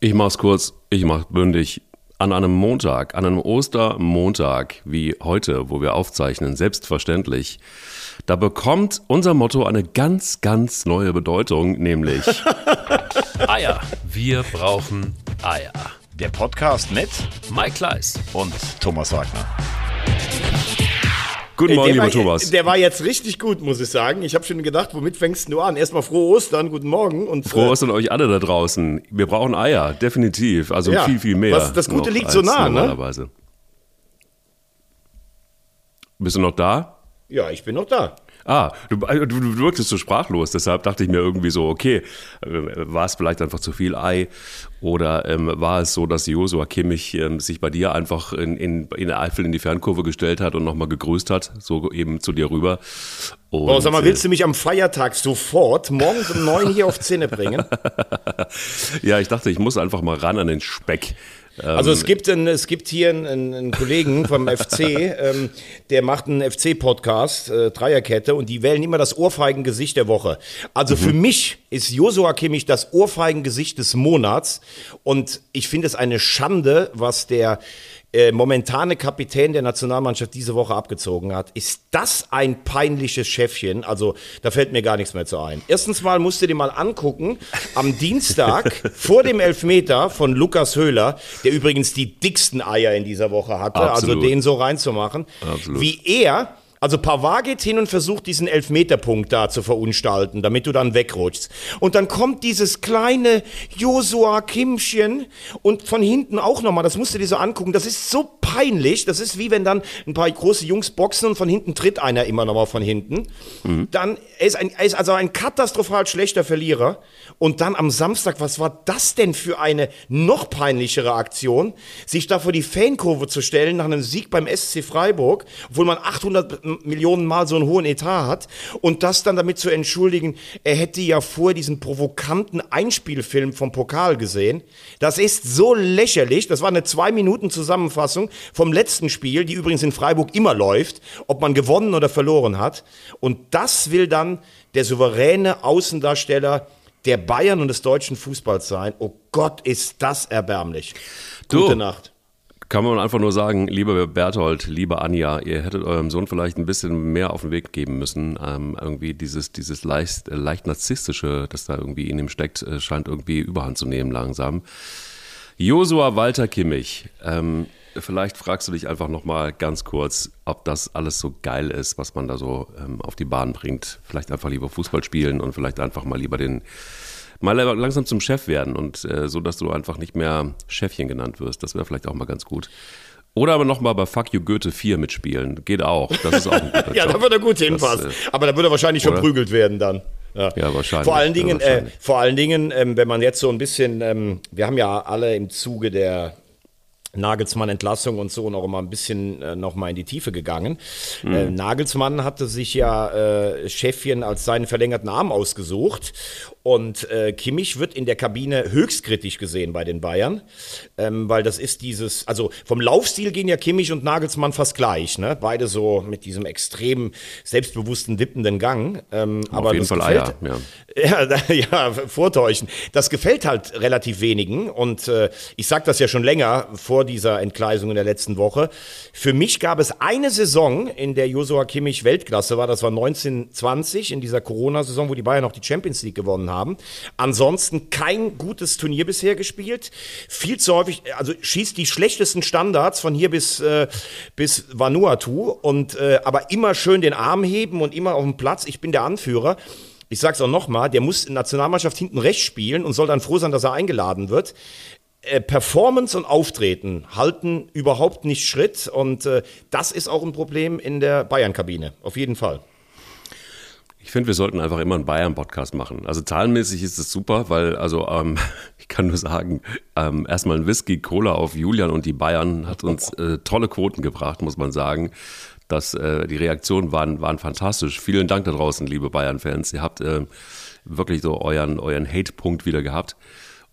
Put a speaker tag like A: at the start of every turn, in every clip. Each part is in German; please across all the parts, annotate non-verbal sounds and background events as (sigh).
A: Ich mach's kurz, ich mach's bündig. An einem Montag, an einem Ostermontag wie heute, wo wir aufzeichnen, selbstverständlich, da bekommt unser Motto eine ganz, ganz neue Bedeutung, nämlich (laughs)
B: Eier. Wir brauchen Eier.
C: Der Podcast mit
B: Mike Kleiss.
C: und Thomas Wagner.
A: Guten Morgen,
D: der
A: lieber
D: war,
A: Thomas.
D: Der war jetzt richtig gut, muss ich sagen. Ich habe schon gedacht, womit fängst du an? Erstmal frohe Ostern, guten Morgen. Und,
A: Frohe
D: äh,
A: Ostern euch alle da draußen. Wir brauchen Eier, definitiv. Also
D: Ja,
A: viel, viel mehr.
D: was- das Gute liegt so nah, ne?
A: Normalerweise. Bist du noch da?
D: Ja, ich bin noch da.
A: Ah, du, du, du wirktest so sprachlos, deshalb dachte ich mir irgendwie so, okay, äh, war es vielleicht einfach zu viel Ei oder ähm, war es so, dass Josua Kimmich ähm, sich bei dir einfach in, in, in der Eifel in die Fernkurve gestellt hat und nochmal gegrüßt hat, so eben zu dir rüber. Und,
D: Oh, sag mal,
A: äh,
D: willst du mich am Feiertag sofort morgens um neun hier auf Zähne bringen? (laughs)
A: ja, ich dachte, ich muss einfach mal ran an den Speck.
D: Also es gibt, einen, es gibt hier einen, einen Kollegen vom (laughs) FC, ähm, der macht einen FC-Podcast, äh, Dreierkette, und die wählen immer das Ohrfeigengesicht der Woche. Also für mich ist Josua Kimmich das Ohrfeigengesicht des Monats und ich finde es eine Schande, was der äh, momentane Kapitän der Nationalmannschaft diese Woche abgezogen hat. Ist das ein peinliches Schäffchen? Also da fällt mir gar nichts mehr zu ein. Erstens mal musst du dir mal angucken, am Dienstag (laughs) vor dem Elfmeter von Lukas Höhler, der übrigens die dicksten Eier in dieser Woche hatte,
A: Absolut.
D: also den so reinzumachen,
A: Absolut.
D: wie er also Pavard geht hin und versucht, diesen Elfmeterpunkt da zu verunstalten, damit du dann wegrutschst. Und dann kommt dieses kleine Josua Kimmchen und von hinten auch nochmal, das musst du dir so angucken, das ist so peinlich, das ist wie wenn dann ein paar große Jungs boxen und von hinten tritt einer immer nochmal von hinten. Dann, er ist, ein, er ist also ein katastrophal schlechter Verlierer. Und dann am Samstag, was war das denn für eine noch peinlichere Aktion, sich da vor die Fankurve zu stellen nach einem Sieg beim SC Freiburg, obwohl man 800 Millionen Mal so einen hohen Etat hat und das dann damit zu entschuldigen, er hätte ja vorher diesen provokanten Einspielfilm vom Pokal gesehen. Das ist so lächerlich. Das war eine zwei Minuten Zusammenfassung vom letzten Spiel, die übrigens in Freiburg immer läuft, ob man gewonnen oder verloren hat. Und das will dann der souveräne Außendarsteller der Bayern und des deutschen Fußballs sein. Oh Gott, ist das erbärmlich.
A: Du.
D: Gute Nacht.
A: Kann man einfach nur sagen, lieber Berthold, liebe Anja, ihr hättet eurem Sohn vielleicht ein bisschen mehr auf den Weg geben müssen. Ähm, irgendwie dieses, dieses leicht, äh, leicht narzisstische, das da irgendwie in ihm steckt, äh, scheint irgendwie überhand zu nehmen langsam. Josua Walter Kimmich, ähm, vielleicht fragst du dich einfach nochmal ganz kurz, ob das alles so geil ist, was man da so ähm, auf die Bahn bringt. Vielleicht einfach lieber Fußball spielen und vielleicht einfach mal lieber den mal langsam zum Chef werden und äh, so, dass du einfach nicht mehr Chefchen genannt wirst. Das wäre vielleicht auch mal ganz gut. Oder aber nochmal bei Fuck You Goethe 4 mitspielen. Geht auch. Das ist auch ein guter (laughs)
D: Ja, da wird er gut hinpassen.
A: äh,
D: Aber da wird er wahrscheinlich
A: oder?
D: verprügelt werden dann.
A: Ja, wahrscheinlich.
D: Vor allen
A: Ja,
D: Dingen, äh,
A: wahrscheinlich.
D: vor allen Dingen, ähm, wenn man jetzt so ein bisschen, ähm, wir haben ja alle im Zuge der Nagelsmann-Entlassung und so noch mal ein bisschen äh, noch mal in die Tiefe gegangen.
A: Mhm.
D: Äh, Nagelsmann hatte sich ja äh, Chefchen als seinen verlängerten Arm ausgesucht und äh, Kimmich wird in der Kabine höchst kritisch gesehen bei den Bayern, ähm, weil das ist dieses, also vom Laufstil gehen ja Kimmich und Nagelsmann fast gleich, ne? Beide so mit diesem extrem selbstbewussten, wippenden Gang. Ähm, aber
A: jeden Fall
D: gefällt-
A: Eier, ja. (laughs)
D: ja, ja, vortäuschen. Das gefällt halt relativ wenigen und äh, ich sag das ja schon länger vor dieser Entgleisung in der letzten Woche. Für mich gab es eine Saison, in der Josua Kimmich Weltklasse war, das war 1920 in dieser Corona-Saison, wo die Bayern auch die Champions League gewonnen haben. Ansonsten kein gutes Turnier bisher gespielt. Viel zu häufig, also schießt die schlechtesten Standards von hier bis, äh, bis Vanuatu und äh, aber immer schön den Arm heben und immer auf dem Platz. Ich bin der Anführer. Ich sag's auch nochmal, der muss in Nationalmannschaft hinten rechts spielen und soll dann froh sein, dass er eingeladen wird. Äh, Performance und Auftreten halten überhaupt nicht Schritt und äh, das ist auch ein Problem in der Bayern-Kabine, auf jeden Fall.
A: Ich finde, wir sollten einfach immer einen Bayern-Podcast machen. Also zahlenmäßig ist es super, weil, also ähm, (laughs) ich kann nur sagen, ähm, erstmal ein Whisky, Cola auf Julian und die Bayern hat uns äh, tolle Quoten gebracht, muss man sagen. Das, äh, die Reaktionen waren, waren fantastisch. Vielen Dank da draußen, liebe Bayern-Fans. Ihr habt äh, wirklich so euren, euren Hate-Punkt wieder gehabt.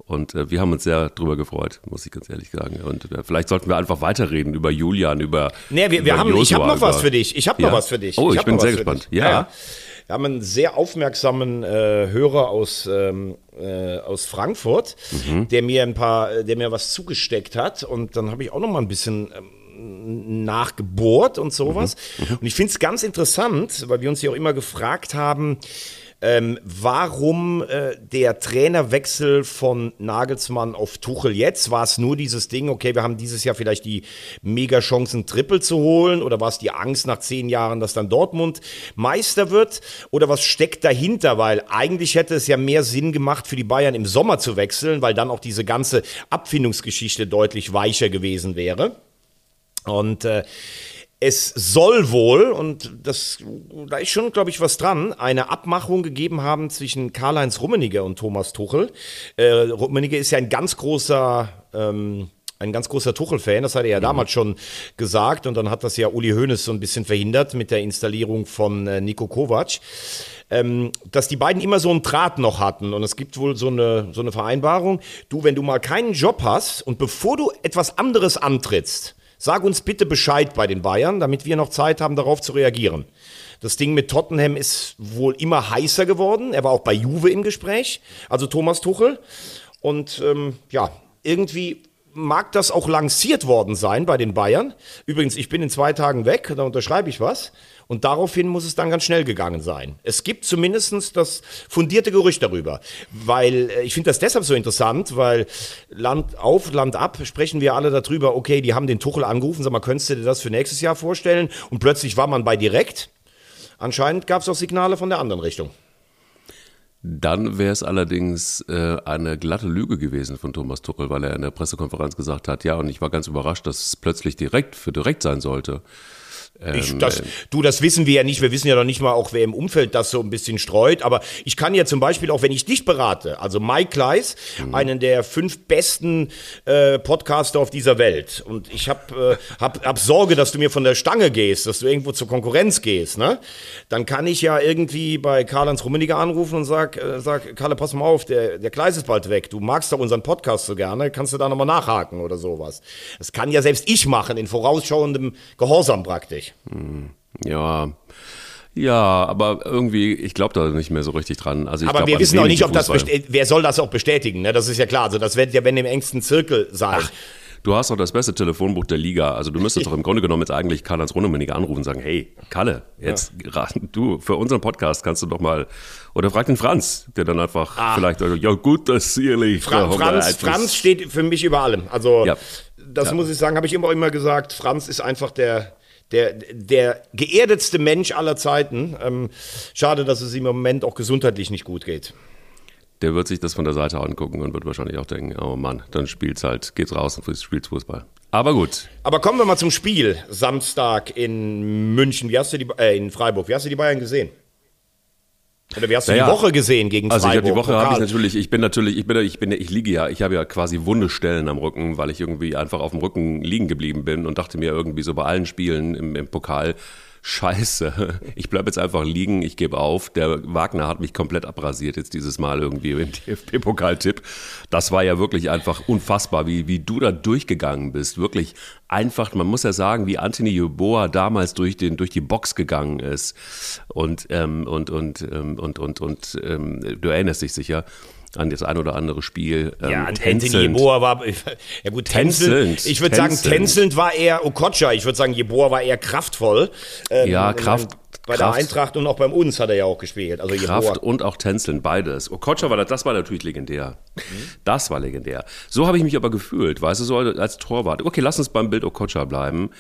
A: Und äh, wir haben uns sehr drüber gefreut, muss ich ganz ehrlich sagen. Und äh, vielleicht sollten wir einfach weiterreden über Julian, über.
D: Nee, wir, wir
A: über
D: haben, ich habe
A: Joshua,
D: noch was für dich. Ich habe
A: Ja?
D: noch was für dich.
A: Oh, ich
D: hab
A: bin sehr gespannt.
D: dich.
A: Ja.
D: Wir haben einen sehr aufmerksamen äh, Hörer aus, ähm, äh, aus Frankfurt,
A: Mhm.
D: der mir ein paar, der mir was zugesteckt hat. Und dann habe ich auch noch mal ein bisschen ähm, nachgebohrt und sowas.
A: Mhm.
D: Und ich finde es ganz interessant, weil wir uns ja auch immer gefragt haben, ähm, warum äh, der Trainerwechsel von Nagelsmann auf Tuchel jetzt? War es nur dieses Ding, okay, wir haben dieses Jahr vielleicht die Mega-Chancen, Triple zu holen? Oder war es die Angst nach zehn Jahren, dass dann Dortmund Meister wird? Oder was steckt dahinter? Weil eigentlich hätte es ja mehr Sinn gemacht, für die Bayern im Sommer zu wechseln, weil dann auch diese ganze Abfindungsgeschichte deutlich weicher gewesen wäre. Und äh, es soll wohl, und das, da ist schon, glaube ich, was dran, eine Abmachung gegeben haben zwischen Karl-Heinz Rummenigge und Thomas Tuchel. Äh, Rummenigge ist ja ein ganz großer, ähm, ein ganz großer Tuchel-Fan, das hat er ja damals schon gesagt, und dann hat das ja Uli Hoeneß so ein bisschen verhindert mit der Installierung von äh, Nico Kovac. Ähm, dass die beiden immer so einen Draht noch hatten. Und es gibt wohl so eine, so eine Vereinbarung. Du, wenn du mal keinen Job hast und bevor du etwas anderes antrittst, Sag uns bitte Bescheid bei den Bayern, damit wir noch Zeit haben, darauf zu reagieren. Das Ding mit Tottenham ist wohl immer heißer geworden. Er war auch bei Juve im Gespräch, also Thomas Tuchel. Und ähm, ja, irgendwie mag das auch lanciert worden sein bei den Bayern. Übrigens, ich bin in zwei Tagen weg, da unterschreibe ich was. Und daraufhin muss es dann ganz schnell gegangen sein. Es gibt zumindest das fundierte Gerücht darüber. Weil äh, ich finde das deshalb so interessant, weil Land auf, Land ab sprechen wir alle darüber, okay, die haben den Tuchel angerufen, sag mal, könntest du dir das für nächstes Jahr vorstellen? Und plötzlich war man bei direkt. Anscheinend gab es auch Signale von der anderen Richtung.
A: Dann wäre es allerdings äh, eine glatte Lüge gewesen von Thomas Tuchel, weil er in der Pressekonferenz gesagt hat, ja, und ich war ganz überrascht, dass es plötzlich direkt für direkt sein sollte.
D: Ich, das, du, das wissen wir ja nicht. Wir wissen ja noch nicht mal auch, wer im Umfeld das so ein bisschen streut. Aber ich kann ja zum Beispiel auch, wenn ich dich berate, also Mike Kleiss, einen der fünf besten äh, Podcaster auf dieser Welt. Und ich habe äh, hab, hab Sorge, dass du mir von der Stange gehst, dass du irgendwo zur Konkurrenz gehst. Ne? Dann kann ich ja irgendwie bei Karl-Heinz Rummeniger anrufen und sag, äh, sag Karle, pass mal auf, der, der Kleiss ist bald weg. Du magst doch unseren Podcast so gerne. Kannst du da nochmal nachhaken oder sowas? Das kann ja selbst ich machen, in vorausschauendem Gehorsam praktisch.
A: Ja. Ja, aber irgendwie, ich glaube da nicht mehr so richtig dran. Also ich
D: Aber
A: glaub
D: wir wissen auch nicht, ob das wer soll das auch bestätigen, ne? Das ist ja klar. Also das wird ja wenn im engsten Zirkel sein.
A: Du hast doch das beste Telefonbuch der Liga. Also du müsstest (laughs) doch im Grunde genommen jetzt eigentlich Karl-Heinz Rummenigge anrufen und sagen, hey, Kalle, jetzt gerade du, für unseren Podcast kannst du doch mal, oder frag den Franz, der dann einfach vielleicht, ja gut, das sicherlich.
D: Fra Franz, Franz steht für mich über allem. Also
A: Ja.
D: das
A: Ja.
D: muss ich sagen, habe ich immer immer gesagt. Franz ist einfach der der, der geerdetste Mensch aller Zeiten. Ähm, schade, dass es ihm im Moment auch gesundheitlich nicht gut geht.
A: Der wird sich das von der Seite angucken und wird wahrscheinlich auch denken, oh Mann, dann spielt's halt, geht's raus und spielt's Fußball. Aber gut,
D: Aber kommen wir mal zum Spiel. Samstag in München. Wie hast du die, äh, in Freiburg. Wie hast du die Bayern gesehen? Oder wie hast du
A: Naja,
D: die Woche gesehen gegen
A: Also ich
D: Freiburg?
A: habe die Woche habe ich natürlich, ich bin natürlich, ich bin, ich bin, ich liege ja, ich habe ja quasi wunde Stellen am Rücken, weil ich irgendwie einfach auf dem Rücken liegen geblieben bin und dachte mir irgendwie so bei allen Spielen im, im Pokal, Scheiße, ich bleibe jetzt einfach liegen, ich gebe auf. Der Wagner hat mich komplett abrasiert jetzt dieses Mal irgendwie im DFB-Pokaltipp. Das war ja wirklich einfach unfassbar, wie, wie du da durchgegangen bist. Wirklich einfach, man muss ja sagen, wie Anthony Yeboah damals durch, den, durch die Box gegangen ist. Und, ähm, und, und, ähm, und, und, und ähm, du erinnerst dich sicher an das ein oder andere Spiel. Ähm,
D: Ja. Anthony Jeboa war, ja gut, tänzelnd. Ich würde sagen,
A: Tänzelnd.
D: war eher Okocha. Ich würde sagen, Jeboa war eher kraftvoll. Ähm,
A: Ja, Kraft-
D: Bei der
A: Kraft.
D: Eintracht und auch beim uns hat er ja auch gespielt. Also
A: Kraft
D: Jeboa.
A: und auch Tänzeln, beides. Okocha war, das war natürlich legendär. Das war legendär. So habe ich mich aber gefühlt, weißt du, so als Torwart. Okay, lass uns beim Bild Okocha bleiben.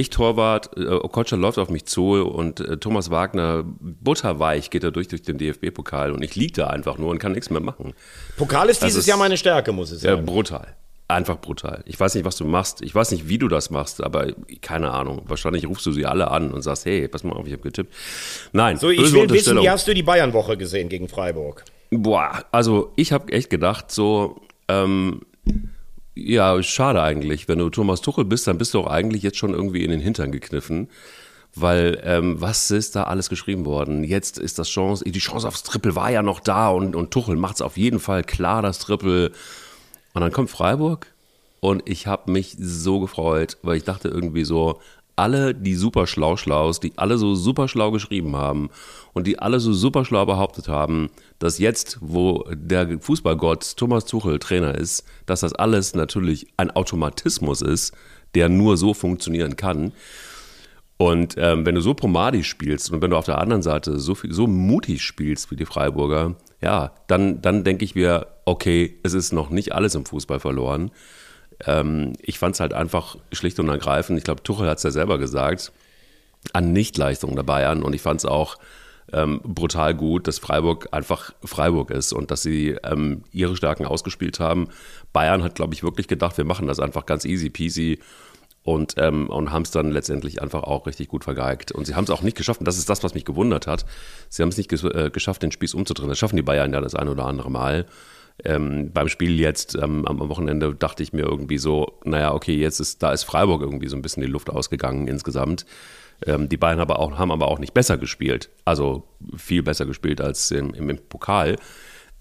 A: Ich Torwart, äh, Okocha läuft auf mich zu und äh, Thomas Wagner, butterweich, geht er durch, durch den DFB-Pokal und ich lieg da einfach nur und kann nichts mehr machen.
D: Pokal ist dieses
A: ist-
D: Jahr meine Stärke, muss ich
A: Ja,
D: sagen.
A: brutal. Einfach brutal. Ich weiß nicht, was du machst. Ich weiß nicht, wie du das machst, aber keine Ahnung. Wahrscheinlich rufst du sie alle an und sagst, hey, pass mal auf, ich habe getippt. Nein,
D: so, ich will wissen, wie hast du die Bayern-Woche gesehen gegen Freiburg?
A: Boah, also ich habe echt gedacht, so, ähm, ja, schade eigentlich. Wenn du Thomas Tuchel bist, dann bist du auch eigentlich jetzt schon irgendwie in den Hintern gekniffen. Weil, ähm, was ist da alles geschrieben worden? Jetzt ist das Chance, die Chance aufs Triple war ja noch da und, und Tuchel macht es auf jeden Fall klar, das Triple. Und dann kommt Freiburg und ich habe mich so gefreut, weil ich dachte irgendwie so, alle, die super schlau schlaus, die alle so super schlau geschrieben haben und die alle so super schlau behauptet haben, dass jetzt, wo der Fußballgott Thomas Tuchel Trainer ist, dass das alles natürlich ein Automatismus ist, der nur so funktionieren kann. Und ähm, wenn du so promadisch spielst und wenn du auf der anderen Seite so, viel, so mutig spielst wie die Freiburger, ja, dann, dann denke ich mir, okay, es ist noch nicht alles im Fußball verloren. Ähm, ich fand es halt einfach schlicht und ergreifend, ich glaube, Tuchel hat es ja selber gesagt, an Nichtleistung der Bayern. Und ich fand es auch ähm, brutal gut, dass Freiburg einfach Freiburg ist und dass sie ähm, ihre Stärken ausgespielt haben. Bayern hat, glaube ich, wirklich gedacht, wir machen das einfach ganz easy peasy und, ähm, und haben es dann letztendlich einfach auch richtig gut vergeigt. Und sie haben es auch nicht geschafft, und das ist das, was mich gewundert hat, sie haben es nicht ges äh, geschafft, den Spieß umzudrehen. Das schaffen die Bayern ja das ein oder andere Mal. Ähm, beim Spiel jetzt ähm, am Wochenende dachte ich mir irgendwie so, naja, okay, jetzt ist, da ist Freiburg irgendwie so ein bisschen die Luft ausgegangen insgesamt. Ähm, die Bayern aber auch, haben aber auch nicht besser gespielt. Also viel besser gespielt als im, im, im Pokal.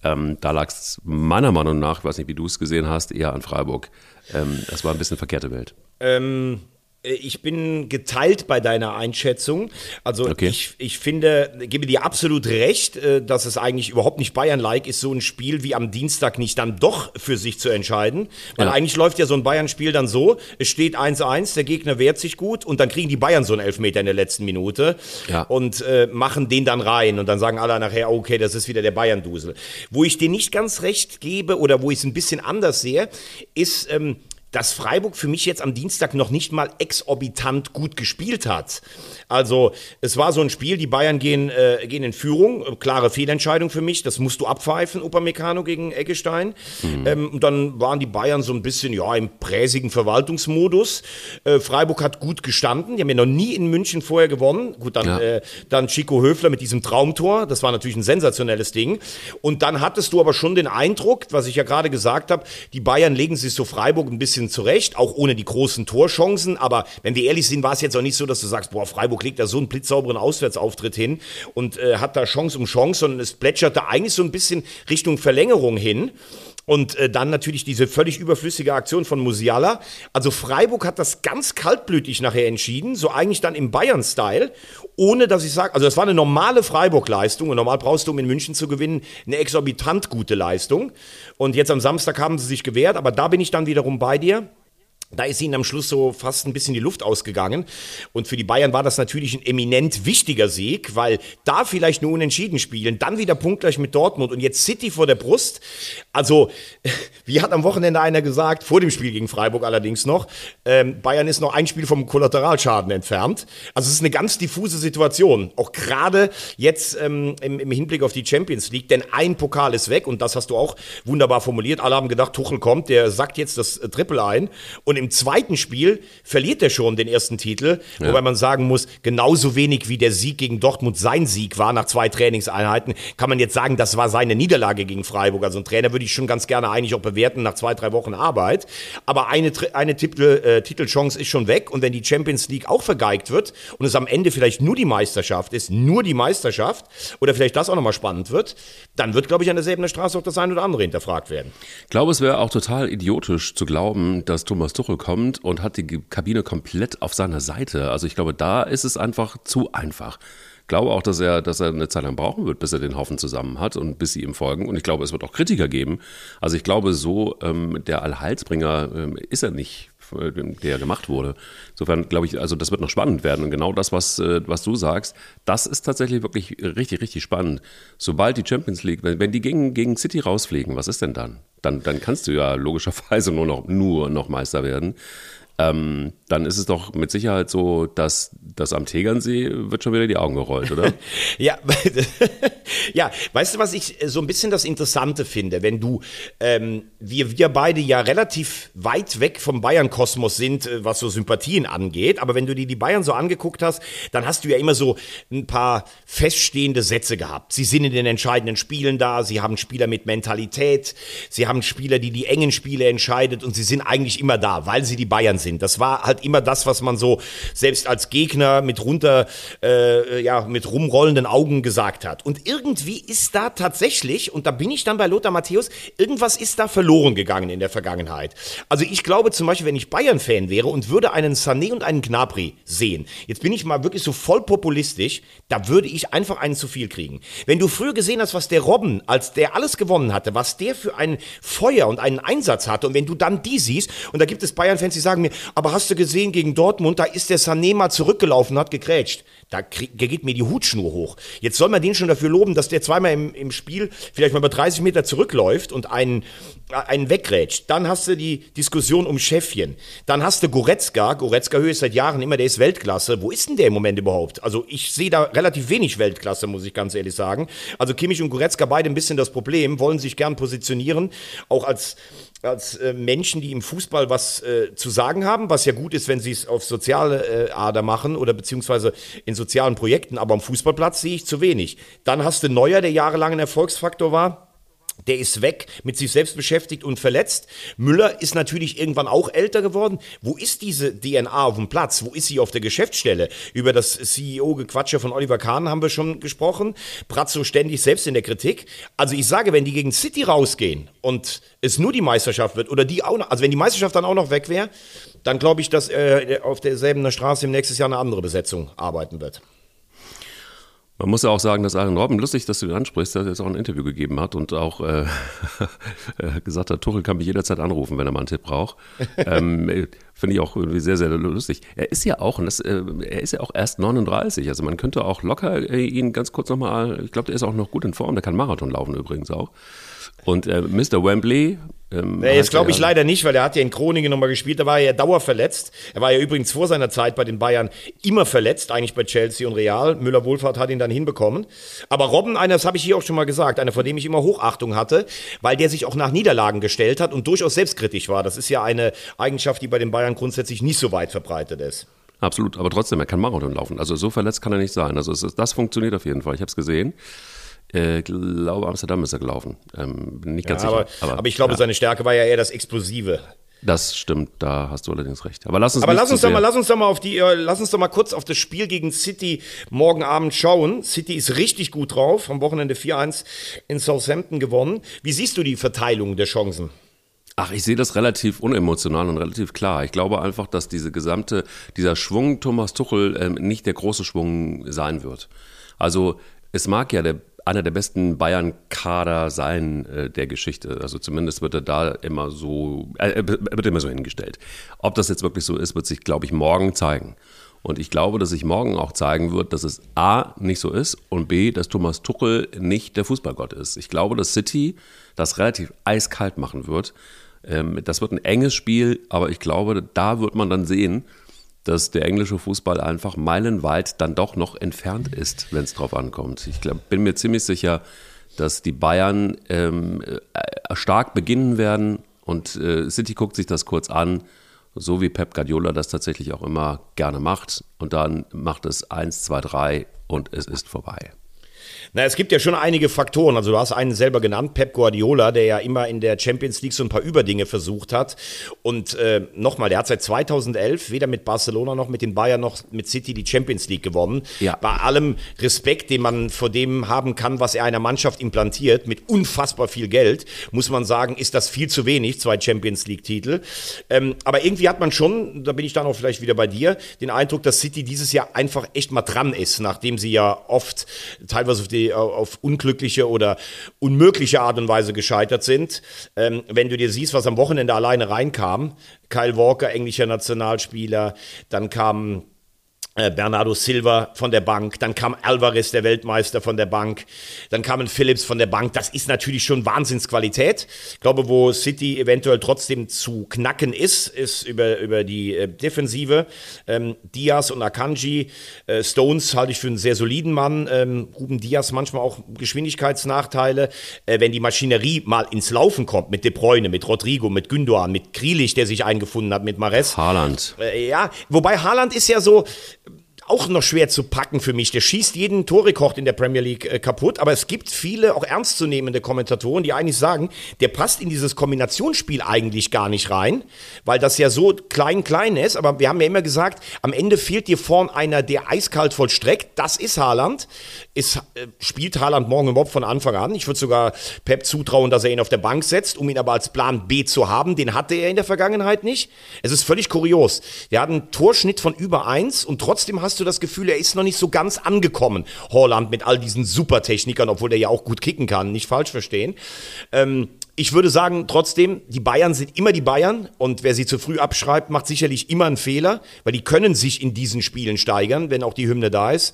A: Ähm, da lag es meiner Meinung nach, ich weiß nicht, wie du es gesehen hast, eher an Freiburg. Ähm, das war ein bisschen verkehrte Welt.
D: Ähm, äh, ich bin geteilt bei deiner Einschätzung. Also
A: Okay.
D: ich, ich finde, gebe dir absolut recht, äh, dass es eigentlich überhaupt nicht Bayern-like ist, so ein Spiel wie am Dienstag nicht dann doch für sich zu entscheiden. Weil
A: Ja.
D: eigentlich läuft ja so ein Bayern-Spiel dann so, es steht 1-1, der Gegner wehrt sich gut und dann kriegen die Bayern so einen Elfmeter in der letzten Minute
A: Ja.
D: und äh, machen den dann rein und dann sagen alle nachher, okay, das ist wieder der Bayern-Dusel. Wo ich dir nicht ganz recht gebe oder wo ich es ein bisschen anders sehe, ist... Ähm, dass Freiburg für mich jetzt am Dienstag noch nicht mal exorbitant gut gespielt hat. Also es war so ein Spiel, die Bayern gehen, äh, gehen in Führung, klare Fehlentscheidung für mich, das musst du abpfeifen, Upamecano gegen Eggestein. Ähm, und dann waren die Bayern so ein bisschen ja im präsigen Verwaltungsmodus. Äh, Freiburg hat gut gestanden, die haben ja noch nie in München vorher gewonnen. Gut, dann,
A: Ja.
D: äh, dann Chico Höfler mit diesem Traumtor, das war natürlich ein sensationelles Ding. Und dann hattest du aber schon den Eindruck, was ich ja gerade gesagt habe, die Bayern legen sich so Freiburg ein bisschen zurecht, auch ohne die großen Torchancen. Aber wenn wir ehrlich sind, war es jetzt auch nicht so, dass du sagst, boah, Freiburg legt da so einen blitzsauberen Auswärtsauftritt hin und äh, hat da Chance um Chance, sondern es plätscherte eigentlich so ein bisschen Richtung Verlängerung hin. Und äh, dann natürlich diese völlig überflüssige Aktion von Musiala. Also Freiburg hat das ganz kaltblütig nachher entschieden, so eigentlich dann im Bayern-Style, ohne dass ich sage, also das war eine normale Freiburg-Leistung und normal brauchst du, um in München zu gewinnen, eine exorbitant gute Leistung. Und jetzt am Samstag haben sie sich gewehrt, aber da bin ich dann wiederum bei dir. Da ist ihnen am Schluss so fast ein bisschen die Luft ausgegangen. Und für die Bayern war das natürlich ein eminent wichtiger Sieg, weil da vielleicht nur unentschieden spielen, dann wieder punktgleich mit Dortmund und jetzt City vor der Brust. Also, (laughs) wie hat am Wochenende einer gesagt, vor dem Spiel gegen Freiburg allerdings noch, ähm, Bayern ist noch ein Spiel vom Kollateralschaden entfernt. Also es ist eine ganz diffuse Situation. Auch gerade jetzt ähm, im, im Hinblick auf die Champions League, denn ein Pokal ist weg und das hast du auch wunderbar formuliert. Alle haben gedacht, Tuchel kommt, der sackt jetzt das äh, Triple ein. Und im zweiten Spiel verliert er schon den ersten Titel, wobei man sagen muss, genauso wenig wie der Sieg gegen Dortmund sein Sieg war nach zwei Trainingseinheiten, kann man jetzt sagen, das war seine Niederlage gegen Freiburg. Also ein Trainer würde ich schon ganz gerne eigentlich auch bewerten nach zwei, drei Wochen Arbeit. Aber eine, eine Titel, äh, Titelchance ist schon weg und wenn die Champions League auch vergeigt wird und es am Ende vielleicht nur die Meisterschaft ist, nur die Meisterschaft oder vielleicht das auch nochmal spannend wird, dann wird, glaube ich, an der Säbener Straße auch das eine oder andere hinterfragt werden.
A: Ich glaube, es wäre auch total idiotisch zu glauben, dass Thomas Tuchel kommt und hat die Kabine komplett auf seiner Seite. Also ich glaube, da ist es einfach zu einfach. Ich glaube auch, dass er, dass er eine Zeit lang brauchen wird, bis er den Haufen zusammen hat und bis sie ihm folgen. Und ich glaube, es wird auch Kritiker geben. Also ich glaube, so ähm, der Allheilsbringer ähm, ist er nicht, der gemacht wurde. Insofern glaube ich, also das wird noch spannend werden. Und genau das, was, äh, was du sagst, das ist tatsächlich wirklich richtig, richtig spannend. Sobald die Champions League, wenn, wenn die gegen, gegen City rausfliegen, was ist denn dann? Dann, dann kannst du ja logischerweise nur noch, nur noch Meister werden. Ähm, dann ist es doch mit Sicherheit so, dass das am Tegernsee wird schon wieder die Augen gerollt, oder? (laughs)
D: Ja, (laughs) ja, weißt du, was ich so ein bisschen das Interessante finde, wenn du, ähm, wir, wir beide ja relativ weit weg vom Bayern-Kosmos sind, äh, was so Sympathien angeht, aber wenn du dir die Bayern so angeguckt hast, dann hast du ja immer so ein paar feststehende Sätze gehabt. Sie sind in den entscheidenden Spielen da, sie haben Spieler mit Mentalität, sie haben Spieler, die die engen Spiele entscheidet und sie sind eigentlich immer da, weil sie die Bayern sind. Sind. Das war halt immer das, was man so selbst als Gegner mit runter, äh, ja, mit rumrollenden Augen gesagt hat. Und irgendwie ist da tatsächlich, und da bin ich dann bei Lothar Matthäus, irgendwas ist da verloren gegangen in der Vergangenheit. Also ich glaube zum Beispiel, wenn ich Bayern-Fan wäre und würde einen Sané und einen Gnabry sehen, jetzt bin ich mal wirklich so voll populistisch, da würde ich einfach einen zu viel kriegen. Wenn du früher gesehen hast, was der Robben, als der alles gewonnen hatte, was der für ein Feuer und einen Einsatz hatte, und wenn du dann die siehst, und da gibt es Bayern-Fans, die sagen mir, aber hast du gesehen gegen Dortmund, da ist der Sané mal zurückgelaufen, hat gegrätscht. Da, geht mir die Hutschnur hoch. Jetzt soll man den schon dafür loben, dass der zweimal im, im Spiel vielleicht mal über 30 Meter zurückläuft und einen, einen wegrätscht. Dann hast du die Diskussion um Schäffchen. Dann hast du Goretzka. Goretzka Höhe ist seit Jahren immer, der ist Weltklasse. Wo ist denn der im Moment überhaupt? Also ich sehe da relativ wenig Weltklasse, muss ich ganz ehrlich sagen. Also Kimmich und Goretzka beide ein bisschen das Problem, wollen sich gern positionieren, auch als als äh, Menschen, die im Fußball was äh, zu sagen haben, was ja gut ist, wenn sie es auf soziale äh, Ader machen oder beziehungsweise in sozialen Projekten, aber am Fußballplatz sehe ich zu wenig. Dann hast du Neuer, der jahrelang ein Erfolgsfaktor war. Der ist weg, mit sich selbst beschäftigt und verletzt. Müller ist natürlich irgendwann auch älter geworden. Wo ist diese DNA auf dem Platz? Wo ist sie auf der Geschäftsstelle? Über das CEO-Gequatsche von Oliver Kahn haben wir schon gesprochen. Pratzo ständig selbst in der Kritik. Also ich sage, wenn die gegen City rausgehen und es nur die Meisterschaft wird oder die auch noch, also wenn die Meisterschaft dann auch noch weg wäre, dann glaube ich, dass äh, auf derselben Straße im nächsten Jahr eine andere Besetzung arbeiten wird.
A: Man muss ja auch sagen, dass Alan Robben, lustig, dass du ihn ansprichst, dass er jetzt auch ein Interview gegeben hat und auch (laughs) äh, gesagt hat, Tuchel kann mich jederzeit anrufen, wenn er mal einen Tipp braucht. (laughs) ähm, Finde ich auch irgendwie sehr, sehr lustig. Er ist ja auch, und das, äh, er ist ja auch erst 39, also man könnte auch locker äh, ihn ganz kurz nochmal, ich glaube, der ist auch noch gut in Form, der kann Marathon laufen übrigens auch. Und äh, Mr. Wembley.
D: Ähm, nee, jetzt glaube ich leider nicht, weil er hat ja in Groningen nochmal gespielt, da war er ja dauerverletzt. Er war ja übrigens vor seiner Zeit bei den Bayern immer verletzt, eigentlich bei Chelsea und Real. Müller-Wohlfahrt hat ihn dann hinbekommen. Aber Robben, einer, das habe ich hier auch schon mal gesagt, einer, vor dem ich immer Hochachtung hatte, weil der sich auch nach Niederlagen gestellt hat und durchaus selbstkritisch war. Das ist ja eine Eigenschaft, die bei den Bayern grundsätzlich nicht so weit verbreitet ist.
A: Absolut, aber trotzdem, er kann Marathon laufen. Also so verletzt kann er nicht sein. Also das funktioniert auf jeden Fall. Ich habe es gesehen. Äh, glaube, Amsterdam ist er gelaufen. Ähm, bin nicht ganz
D: ja,
A: sicher.
D: Aber, aber, aber ich glaube, ja. seine Stärke war ja eher das Explosive.
A: Das stimmt, da hast du allerdings recht. Aber lass uns,
D: aber lass uns doch mal, lass uns doch mal auf die, äh, lass uns doch mal kurz auf das Spiel gegen City morgen Abend schauen. City ist richtig gut drauf, am Wochenende 4-1 in Southampton gewonnen. Wie siehst du die Verteilung der Chancen?
A: Ach, ich sehe das relativ unemotional und relativ klar. Ich glaube einfach, dass diese gesamte, dieser Schwung Thomas Tuchel ähm, nicht der große Schwung sein wird. Also es mag ja der einer der besten Bayern-Kader sein äh, der Geschichte. Also zumindest wird er da immer so, äh, wird immer so hingestellt. Ob das jetzt wirklich so ist, wird sich, glaube ich, morgen zeigen. Und ich glaube, dass sich morgen auch zeigen wird, dass es A nicht so ist und B, dass Thomas Tuchel nicht der Fußballgott ist. Ich glaube, dass City das relativ eiskalt machen wird. Ähm, das wird ein enges Spiel, aber ich glaube, da wird man dann sehen, dass der englische Fußball einfach meilenweit dann doch noch entfernt ist, wenn es drauf ankommt. Ich glaub, bin mir ziemlich sicher, dass die Bayern ähm, äh, stark beginnen werden und äh, City guckt sich das kurz an, so wie Pep Guardiola das tatsächlich auch immer gerne macht. Und dann macht es 1, 2, 3 und es ist vorbei.
D: Na, es gibt ja schon einige Faktoren. Also du hast einen selber genannt, Pep Guardiola, der ja immer in der Champions League so ein paar Überdinge versucht hat. Und äh, nochmal, der hat seit 2011 weder mit Barcelona noch mit den Bayern noch mit City die Champions League gewonnen. Ja. Bei allem Respekt, den man vor dem haben kann, was er einer Mannschaft implantiert, mit unfassbar viel Geld, muss man sagen, ist das viel zu wenig, zwei Champions League-Titel. Ähm, aber irgendwie hat man schon, da bin ich dann auch vielleicht wieder bei dir, den Eindruck, dass City dieses Jahr einfach echt mal dran ist, nachdem sie ja oft teilweise auf die die auf unglückliche oder unmögliche Art und Weise gescheitert sind. Ähm, wenn du dir siehst, was am Wochenende alleine reinkam, Kyle Walker, englischer Nationalspieler, dann kam äh, Bernardo Silva von der Bank, dann kam Alvarez, der Weltmeister von der Bank, dann kamen Phillips von der Bank. Das ist natürlich schon Wahnsinnsqualität. Ich glaube, wo City eventuell trotzdem zu knacken ist, ist über, über die äh, Defensive. Ähm, Diaz und Akanji, äh, Stones halte ich für einen sehr soliden Mann. Ähm, Ruben Diaz manchmal auch Geschwindigkeitsnachteile. Äh, wenn die Maschinerie mal ins Laufen kommt mit De Bruyne, mit Rodrigo, mit Gündogan, mit Grilich, der sich eingefunden hat, mit Mares.
A: Haaland.
D: Äh, ja, wobei Haaland ist ja so, auch noch schwer zu packen für mich. Der schießt jeden Torrekord in der Premier League äh, kaputt, aber es gibt viele auch ernstzunehmende Kommentatoren, die eigentlich sagen, der passt in dieses Kombinationsspiel eigentlich gar nicht rein, weil das ja so klein-klein ist. Aber wir haben ja immer gesagt, am Ende fehlt dir vorn einer, der eiskalt vollstreckt. Das ist Haaland. Ist, äh, spielt Haaland morgen überhaupt von Anfang an. Ich würde sogar Pep zutrauen, dass er ihn auf der Bank setzt, um ihn aber als Plan B zu haben. Den hatte er in der Vergangenheit nicht. Es ist völlig kurios. Der hat einen Torschnitt von über eins und trotzdem hast du das Gefühl, er ist noch nicht so ganz angekommen. Holland mit all diesen Supertechnikern, obwohl der ja auch gut kicken kann, nicht falsch verstehen. Ähm, ich würde sagen, trotzdem, die Bayern sind immer die Bayern und wer sie zu früh abschreibt, macht sicherlich immer einen Fehler, weil die können sich in diesen Spielen steigern, wenn auch die Hymne da ist.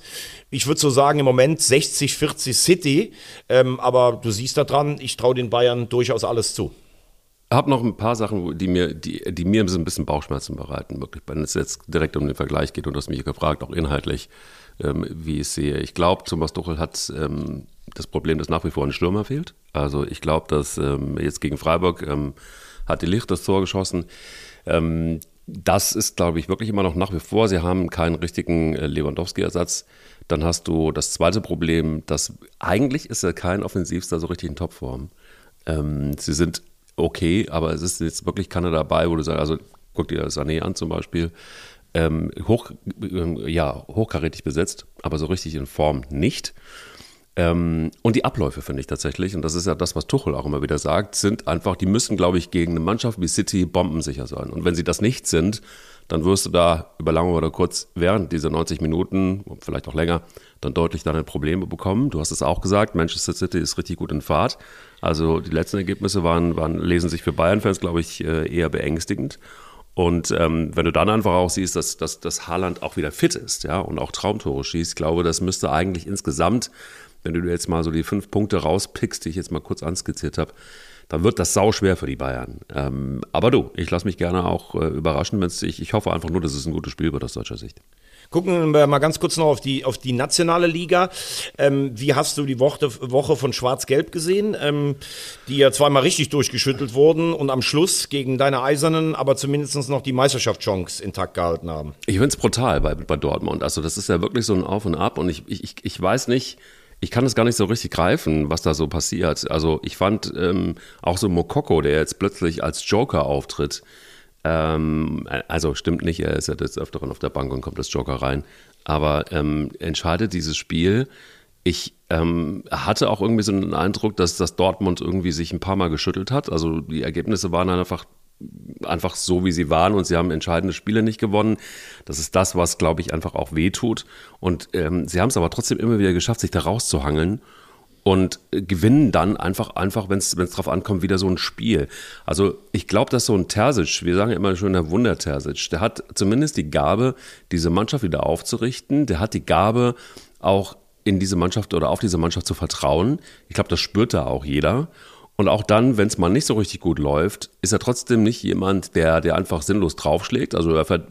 D: Ich würde so sagen, im Moment 60, 40 City, ähm, aber du siehst da dran, ich traue den Bayern durchaus alles zu.
A: Habe noch ein paar Sachen, die mir, die, die mir ein bisschen Bauchschmerzen bereiten, wirklich, wenn es jetzt direkt um den Vergleich geht und du hast mich gefragt, auch inhaltlich, ähm, wie ich sehe. Ich glaube, Thomas Tuchel hat ähm, das Problem, dass nach wie vor ein Stürmer fehlt. Also ich glaube, dass ähm, jetzt gegen Freiburg ähm, hat die Licht das Tor geschossen. Ähm, das ist, glaube ich, wirklich immer noch nach wie vor. Sie haben keinen richtigen äh, Lewandowski-Ersatz. Dann hast du das zweite Problem, dass eigentlich ist er kein Offensivster so richtig in Topform. Ähm, sie sind okay, aber es ist jetzt wirklich keiner dabei, wo du sagst, also guck dir Sané an zum Beispiel, ähm, hoch, äh, ja, hochkarätig besetzt, aber so richtig in Form nicht. Ähm, und die Abläufe finde ich tatsächlich, und das ist ja das, was Tuchel auch immer wieder sagt, sind einfach, die müssen, glaube ich, gegen eine Mannschaft wie City bombensicher sein. Und wenn sie das nicht sind, dann wirst du da über lange oder kurz während dieser 90 Minuten, vielleicht auch länger, dann deutlich deine Probleme bekommen. Du hast es auch gesagt, Manchester City ist richtig gut in Fahrt. Also die letzten Ergebnisse waren, waren lesen sich für Bayern-Fans, glaube ich, äh, eher beängstigend. Und ähm, wenn du dann einfach auch siehst, dass, dass, dass Haaland auch wieder fit ist, ja, und auch Traumtore schießt, glaube, das müsste eigentlich insgesamt wenn du jetzt mal so die fünf Punkte rauspickst, die ich jetzt mal kurz anskizziert habe, dann wird das sau schwer für die Bayern. Ähm, aber du, ich lasse mich gerne auch äh, überraschen, wenn ich, ich hoffe einfach nur, dass es ein gutes Spiel wird aus deutscher Sicht.
D: Gucken wir mal ganz kurz noch auf die, auf die nationale Liga. Ähm, wie hast du die Woche, Woche von Schwarz-Gelb gesehen, ähm, die ja zweimal richtig durchgeschüttelt wurden und am Schluss gegen deine Eisernen aber zumindest noch die Meisterschaftschance intakt gehalten haben?
A: Ich finde es brutal bei, bei Dortmund. Also das ist ja wirklich so ein Auf und Ab und ich, ich, ich weiß nicht, ich kann es gar nicht so richtig greifen, was da so passiert. Also ich fand ähm, auch so Mokoko, der jetzt plötzlich als Joker auftritt, ähm, also stimmt nicht, er ist ja des Öfteren auf der Bank und kommt als Joker rein, aber ähm, entscheidet dieses Spiel. Ich ähm, hatte auch irgendwie so einen Eindruck, dass das Dortmund irgendwie sich ein paar Mal geschüttelt hat. Also die Ergebnisse waren einfach einfach so, wie sie waren und sie haben entscheidende Spiele nicht gewonnen. Das ist das, was, glaube ich, einfach auch wehtut. Und ähm, sie haben es aber trotzdem immer wieder geschafft, sich da rauszuhangeln und äh, gewinnen dann einfach, einfach wenn es drauf ankommt, wieder so ein Spiel. Also ich glaube, dass so ein Terzic, wir sagen ja immer schon der Wunder-Terzic, der hat zumindest die Gabe, diese Mannschaft wieder aufzurichten. Der hat die Gabe, auch in diese Mannschaft oder auf diese Mannschaft zu vertrauen. Ich glaube, das spürt da auch jeder. Und auch dann, wenn es mal nicht so richtig gut läuft, ist er trotzdem nicht jemand, der, der einfach sinnlos draufschlägt. Also er ver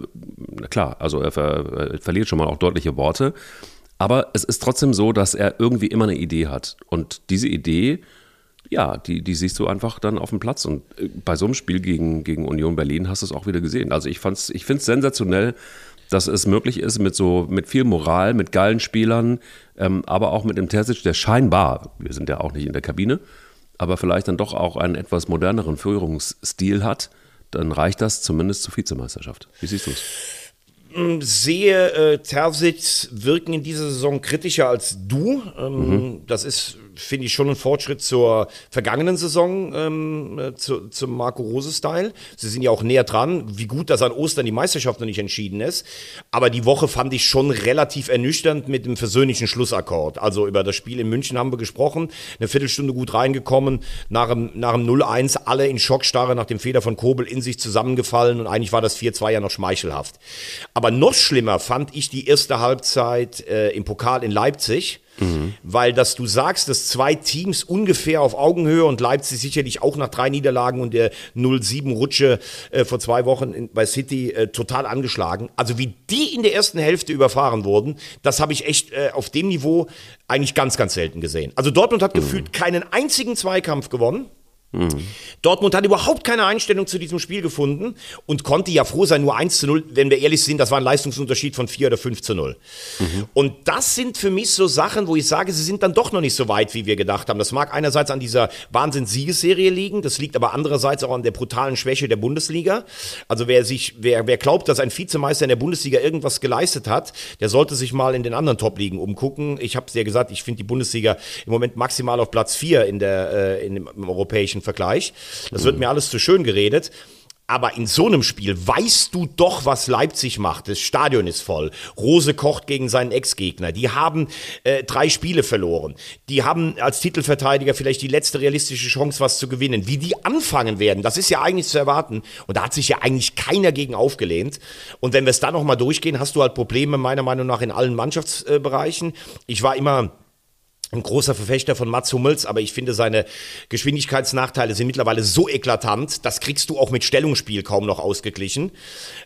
A: na klar, also er, ver er verliert schon mal auch deutliche Worte. Aber es ist trotzdem so, dass er irgendwie immer eine Idee hat. Und diese Idee, ja, die, die siehst du einfach dann auf dem Platz. Und äh, bei so einem Spiel gegen, gegen Union Berlin hast du es auch wieder gesehen. Also ich, ich finde es sensationell, dass es möglich ist, mit so mit viel Moral, mit geilen Spielern, ähm, aber auch mit dem Terzic, der scheinbar, wir sind ja auch nicht in der Kabine, aber vielleicht dann doch auch einen etwas moderneren Führungsstil hat, dann reicht das zumindest zur Vizemeisterschaft. Wie siehst du es?
D: Mm, sehe äh, Terzic wirken in dieser Saison kritischer als du. Ähm, mhm. Das ist finde ich, schon ein Fortschritt zur vergangenen Saison, ähm, äh, zu, zum Marco Rose-Style. Sie sind ja auch näher dran, wie gut, dass an Ostern die Meisterschaft noch nicht entschieden ist. Aber die Woche fand ich schon relativ ernüchternd mit dem versöhnlichen Schlussakkord. Also über das Spiel in München haben wir gesprochen, eine Viertelstunde gut reingekommen, nach dem, nach dem 0-1 alle in Schockstarre nach dem Fehler von Kobel in sich zusammengefallen und eigentlich war das 4-2 ja noch schmeichelhaft. Aber noch schlimmer fand ich die erste Halbzeit äh, im Pokal in Leipzig Mhm. Weil, dass du sagst, dass zwei Teams ungefähr auf Augenhöhe und Leipzig sicherlich auch nach drei Niederlagen und der 0-7-Rutsche äh, vor zwei Wochen in, bei City äh, total angeschlagen. Also wie die in der ersten Hälfte überfahren wurden, das habe ich echt äh, auf dem Niveau eigentlich ganz, ganz selten gesehen. Also Dortmund hat mhm. gefühlt keinen einzigen Zweikampf gewonnen. Dortmund hat überhaupt keine Einstellung zu diesem Spiel gefunden und konnte ja froh sein, nur 1 zu 0. Wenn wir ehrlich sind, das war ein Leistungsunterschied von 4 oder 5 zu 0. Und das sind für mich so Sachen, wo ich sage, sie sind dann doch noch nicht so weit, wie wir gedacht haben. Das mag einerseits an dieser Wahnsinns-Siegesserie liegen, das liegt aber andererseits auch an der brutalen Schwäche der Bundesliga. Also wer sich, wer, wer glaubt, dass ein Vizemeister in der Bundesliga irgendwas geleistet hat, der sollte sich mal in den anderen Top-Ligen umgucken. Ich habe es ja gesagt, ich finde die Bundesliga im Moment maximal auf Platz 4 in der, äh, in dem, im europäischen Vergleich. Das wird mir alles zu schön geredet. Aber in so einem Spiel weißt du doch, was Leipzig macht. Das Stadion ist voll. Rose kocht gegen seinen Ex-Gegner. Die haben äh, drei Spiele verloren. Die haben als Titelverteidiger vielleicht die letzte realistische Chance, was zu gewinnen. Wie die anfangen werden, das ist ja eigentlich zu erwarten. Und da hat sich ja eigentlich keiner gegen aufgelehnt. Und wenn wir es dann nochmal durchgehen, hast du halt Probleme meiner Meinung nach in allen Mannschaftsbereichen. Ich war immer ein großer Verfechter von Mats Hummels, aber ich finde, seine Geschwindigkeitsnachteile sind mittlerweile so eklatant, das kriegst du auch mit Stellungsspiel kaum noch ausgeglichen.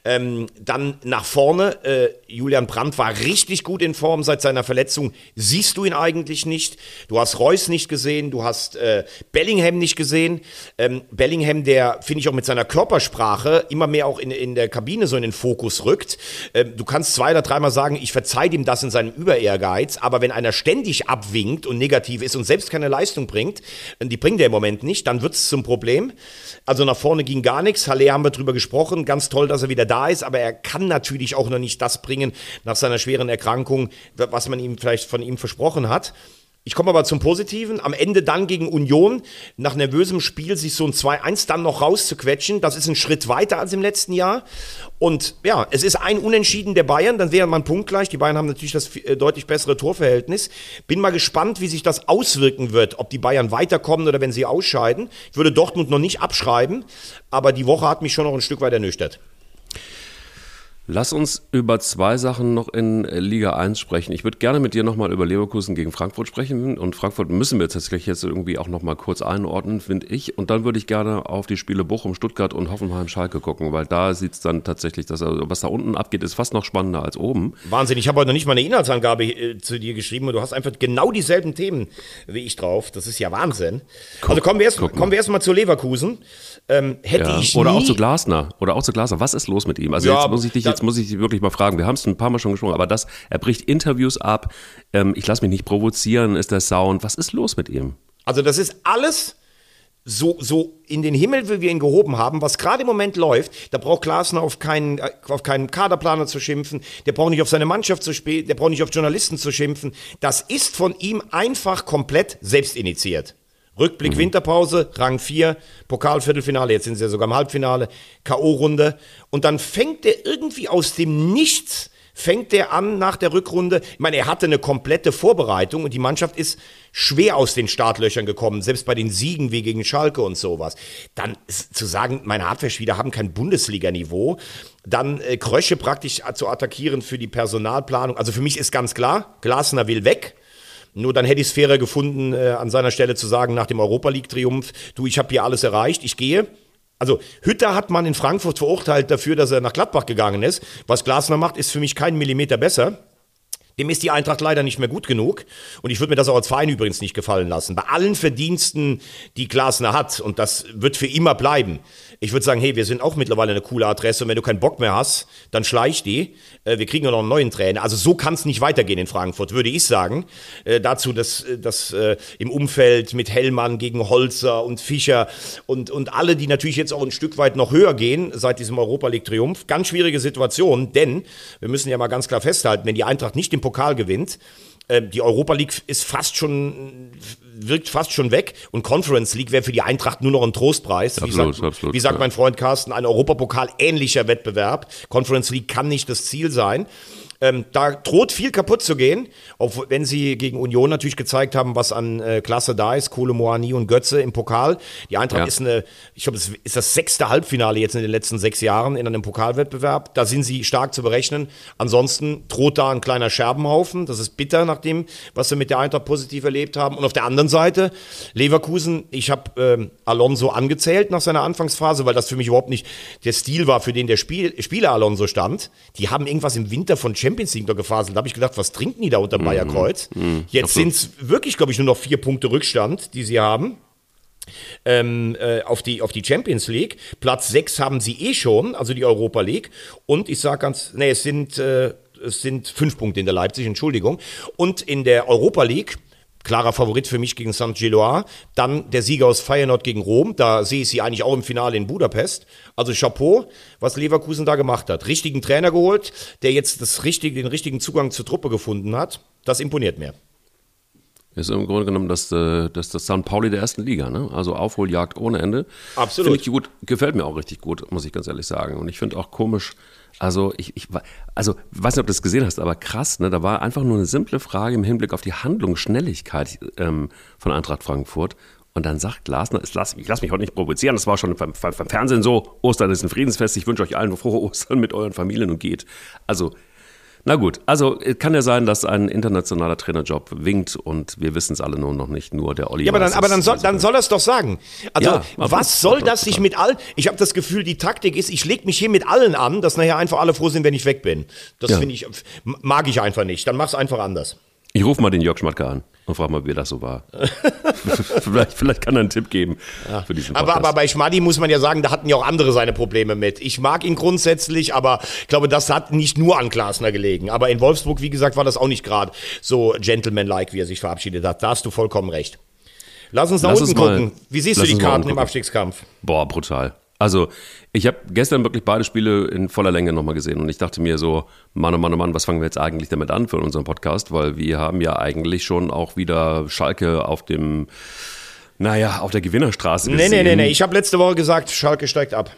D: Ähm, dann nach vorne, äh, Julian Brandt war richtig gut in Form seit seiner Verletzung. Siehst du ihn eigentlich nicht? Du hast Reus nicht gesehen, du hast äh, Bellingham nicht gesehen. Ähm, Bellingham, der, finde ich, auch mit seiner Körpersprache immer mehr auch in, in der Kabine so in den Fokus rückt. Ähm, du kannst zwei oder dreimal sagen, ich verzeih ihm das in seinem Überehrgeiz, aber wenn einer ständig abwinkt und negativ ist und selbst keine Leistung bringt, die bringt er im Moment nicht, dann wird es zum Problem. Also nach vorne ging gar nichts. Halle haben wir drüber gesprochen. Ganz toll, dass er wieder da ist, aber er kann natürlich auch noch nicht das bringen nach seiner schweren Erkrankung, was man ihm vielleicht von ihm versprochen hat. Ich komme aber zum Positiven. Am Ende dann gegen Union, nach nervösem Spiel, sich so ein 2-1 dann noch rauszuquetschen, das ist ein Schritt weiter als im letzten Jahr. Und ja, es ist ein Unentschieden der Bayern, dann wäre man punktgleich. Die Bayern haben natürlich das äh, deutlich bessere Torverhältnis. Bin mal gespannt, wie sich das auswirken wird, ob die Bayern weiterkommen oder wenn sie ausscheiden. Ich würde Dortmund noch nicht abschreiben, aber die Woche hat mich schon noch ein Stück weit ernüchtert.
A: Lass uns über zwei Sachen noch in Liga 1 sprechen. Ich würde gerne mit dir nochmal über Leverkusen gegen Frankfurt sprechen. Und Frankfurt müssen wir tatsächlich jetzt irgendwie auch nochmal kurz einordnen, finde ich. Und dann würde ich gerne auf die Spiele Bochum, Stuttgart und Hoffenheim-Schalke gucken, weil da sieht es dann tatsächlich, dass, also, was da unten abgeht, ist fast noch spannender als oben.
D: Wahnsinn, ich habe heute noch nicht mal eine Inhaltsangabe äh, zu dir geschrieben und du hast einfach genau dieselben Themen wie ich drauf. Das ist ja Wahnsinn.
A: Guck,
D: also kommen wir erst,
A: guck mal.
D: kommen wir erst mal zu Leverkusen. Ähm, hätte
A: Ja.
D: ich
A: Oder auch zu Glasner. Oder auch zu Glasner. Was ist los mit ihm? Also
D: Ja,
A: jetzt muss ich dich, jetzt muss ich dich wirklich mal fragen. Wir haben es ein paar Mal schon gesprochen, aber das, er bricht Interviews ab. Ähm, ich lasse mich nicht provozieren, ist der Sound. Was ist los mit ihm?
D: Also das ist alles so, so in den Himmel, wie wir ihn gehoben haben, was gerade im Moment läuft, da braucht Glasner auf keinen, äh, auf keinen Kaderplaner zu schimpfen, der braucht nicht auf seine Mannschaft zu spielen, der braucht nicht auf Journalisten zu schimpfen. Das ist von ihm einfach komplett selbst initiiert. Rückblick Winterpause, Rang 4, Pokalviertelfinale, jetzt sind sie ja sogar im Halbfinale, K.O.-Runde. Und dann fängt er irgendwie aus dem Nichts fängt er an nach der Rückrunde. Ich meine, er hatte eine komplette Vorbereitung und die Mannschaft ist schwer aus den Startlöchern gekommen, selbst bei den Siegen wie gegen Schalke und sowas. Dann zu sagen, meine Abwehrspieler haben kein Bundesliga-Niveau, dann äh, Krösche praktisch zu attackieren für die Personalplanung. Also für mich ist ganz klar, Glasner will weg. Nur dann hätte ich es fairer gefunden, äh, an seiner Stelle zu sagen, nach dem Europa League-Triumph, du, ich habe hier alles erreicht, ich gehe. Also Hütter hat man in Frankfurt verurteilt dafür, dass er nach Gladbach gegangen ist. Was Glasner macht, ist für mich keinen Millimeter besser. Dem ist die Eintracht leider nicht mehr gut genug. Und ich würde mir das auch als Verein übrigens nicht gefallen lassen. Bei allen Verdiensten, die Glasner hat, und das wird für immer bleiben. Ich würde sagen, hey, wir sind auch mittlerweile eine coole Adresse. Und wenn du keinen Bock mehr hast, dann schleich die. Äh, wir kriegen ja noch einen neuen Trainer. Also so kann es nicht weitergehen in Frankfurt, würde ich sagen. Äh, dazu, dass, äh, dass äh, im Umfeld mit Hellmann gegen Holzer und Fischer und, und alle, die natürlich jetzt auch ein Stück weit noch höher gehen seit diesem Europa League Triumph. Ganz schwierige Situation, denn wir müssen ja mal ganz klar festhalten, wenn die Eintracht nicht den Pokal gewinnt, äh, die Europa League ist fast schon, wirkt fast schon weg und Conference League wäre für die Eintracht nur noch ein Trostpreis. wie
A: Absolut,
D: sagt,
A: absolut,
D: wie sagt
A: ja.
D: mein Freund Carsten, ein Europapokal ähnlicher Wettbewerb. Conference League kann nicht das Ziel sein. Ähm, da droht viel kaputt zu gehen, auch wenn sie gegen Union natürlich gezeigt haben, was an äh, Klasse da ist. Kohle Moani und Götze im Pokal. Die Eintracht
A: Ja.
D: ist eine, ich glaube, es ist das sechste Halbfinale jetzt in den letzten sechs Jahren in einem Pokalwettbewerb. Da sind sie stark zu berechnen. Ansonsten droht da ein kleiner Scherbenhaufen. Das ist bitter nach dem, was wir mit der Eintracht positiv erlebt haben. Und auf der anderen Seite, Leverkusen, ich habe ähm, Alonso angezählt nach seiner Anfangsphase, weil das für mich überhaupt nicht der Stil war, für den der Spiel, Spieler Alonso stand. Die haben irgendwas im Winter von Champions League noch gefaselt. Da habe ich gedacht, was trinken die da unter Bayerkreuz? Jetzt sind es wirklich, glaube ich, nur noch vier Punkte Rückstand, die sie haben. ähm, äh, auf, die, auf die Champions League. Platz 6 haben sie eh schon, also die Europa League. Und ich sage ganz, nee, es sind, äh, es sind fünf Punkte in der Leipzig, Entschuldigung. Und in der Europa League klarer Favorit für mich gegen St. Gilloise. Dann der Sieger aus Feyenoord gegen Rom. Da sehe ich sie eigentlich auch im Finale in Budapest. Also Chapeau, was Leverkusen da gemacht hat. Richtigen Trainer geholt, der jetzt das richtige, den richtigen Zugang zur Truppe gefunden hat. Das imponiert mir.
A: Ist im Grunde genommen das, äh, das, das St. Pauli der ersten Liga, ne? Also Aufholjagd ohne Ende.
D: Absolut.
A: Finde ich gut, gefällt mir auch richtig gut, muss ich ganz ehrlich sagen. Und ich finde auch komisch, also ich, ich also weiß nicht, ob du das gesehen hast, aber krass, ne? Da war einfach nur eine simple Frage im Hinblick auf die Handlungsschnelligkeit ähm, von Eintracht Frankfurt. Und dann sagt Glasner, ich lasse mich, lass mich heute nicht provozieren, das war schon beim, beim Fernsehen so, Ostern ist ein Friedensfest, ich wünsche euch allen frohe Ostern mit euren Familien und geht. Also na gut, also kann ja sein, dass ein internationaler Trainerjob winkt und wir wissen es alle nur noch nicht, nur der Olli.
D: Ja, aber dann, aber dann soll, dann soll er es doch sagen. Also,
A: Ja,
D: was soll das sich mit all. Ich habe das Gefühl, die Taktik ist, ich lege mich hier mit allen an, dass nachher einfach alle froh sind, wenn ich weg bin. Das
A: Ja.
D: finde ich, mag ich einfach nicht. Dann mach's einfach anders.
A: Ich rufe mal den Jörg Schmatke an und frage mal, wie das so war. (laughs) vielleicht, vielleicht kann er einen Tipp geben für diesen
D: Aber,
A: Podcast.
D: aber bei Schmadi muss man ja sagen, da hatten ja auch andere seine Probleme mit. Ich mag ihn grundsätzlich, aber ich glaube, das hat nicht nur an Glasner gelegen. Aber in Wolfsburg, wie gesagt, war das auch nicht gerade so gentleman-like, wie er sich verabschiedet hat. Da hast du vollkommen recht. Lass uns nach
A: Lass
D: unten
A: uns mal-
D: gucken. Wie siehst du die Karten im. Abstiegskampf?
A: Boah, brutal. Also, ich habe gestern wirklich beide Spiele in voller Länge nochmal gesehen und ich dachte mir so, Mann, oh Mann, oh Mann, was fangen wir jetzt eigentlich damit an für unseren Podcast? Weil wir haben ja eigentlich schon auch wieder Schalke auf dem, naja, auf der Gewinnerstraße
D: Nee,
A: gesehen.
D: nee, nee, nee. Ich habe letzte Woche gesagt, Schalke steigt ab.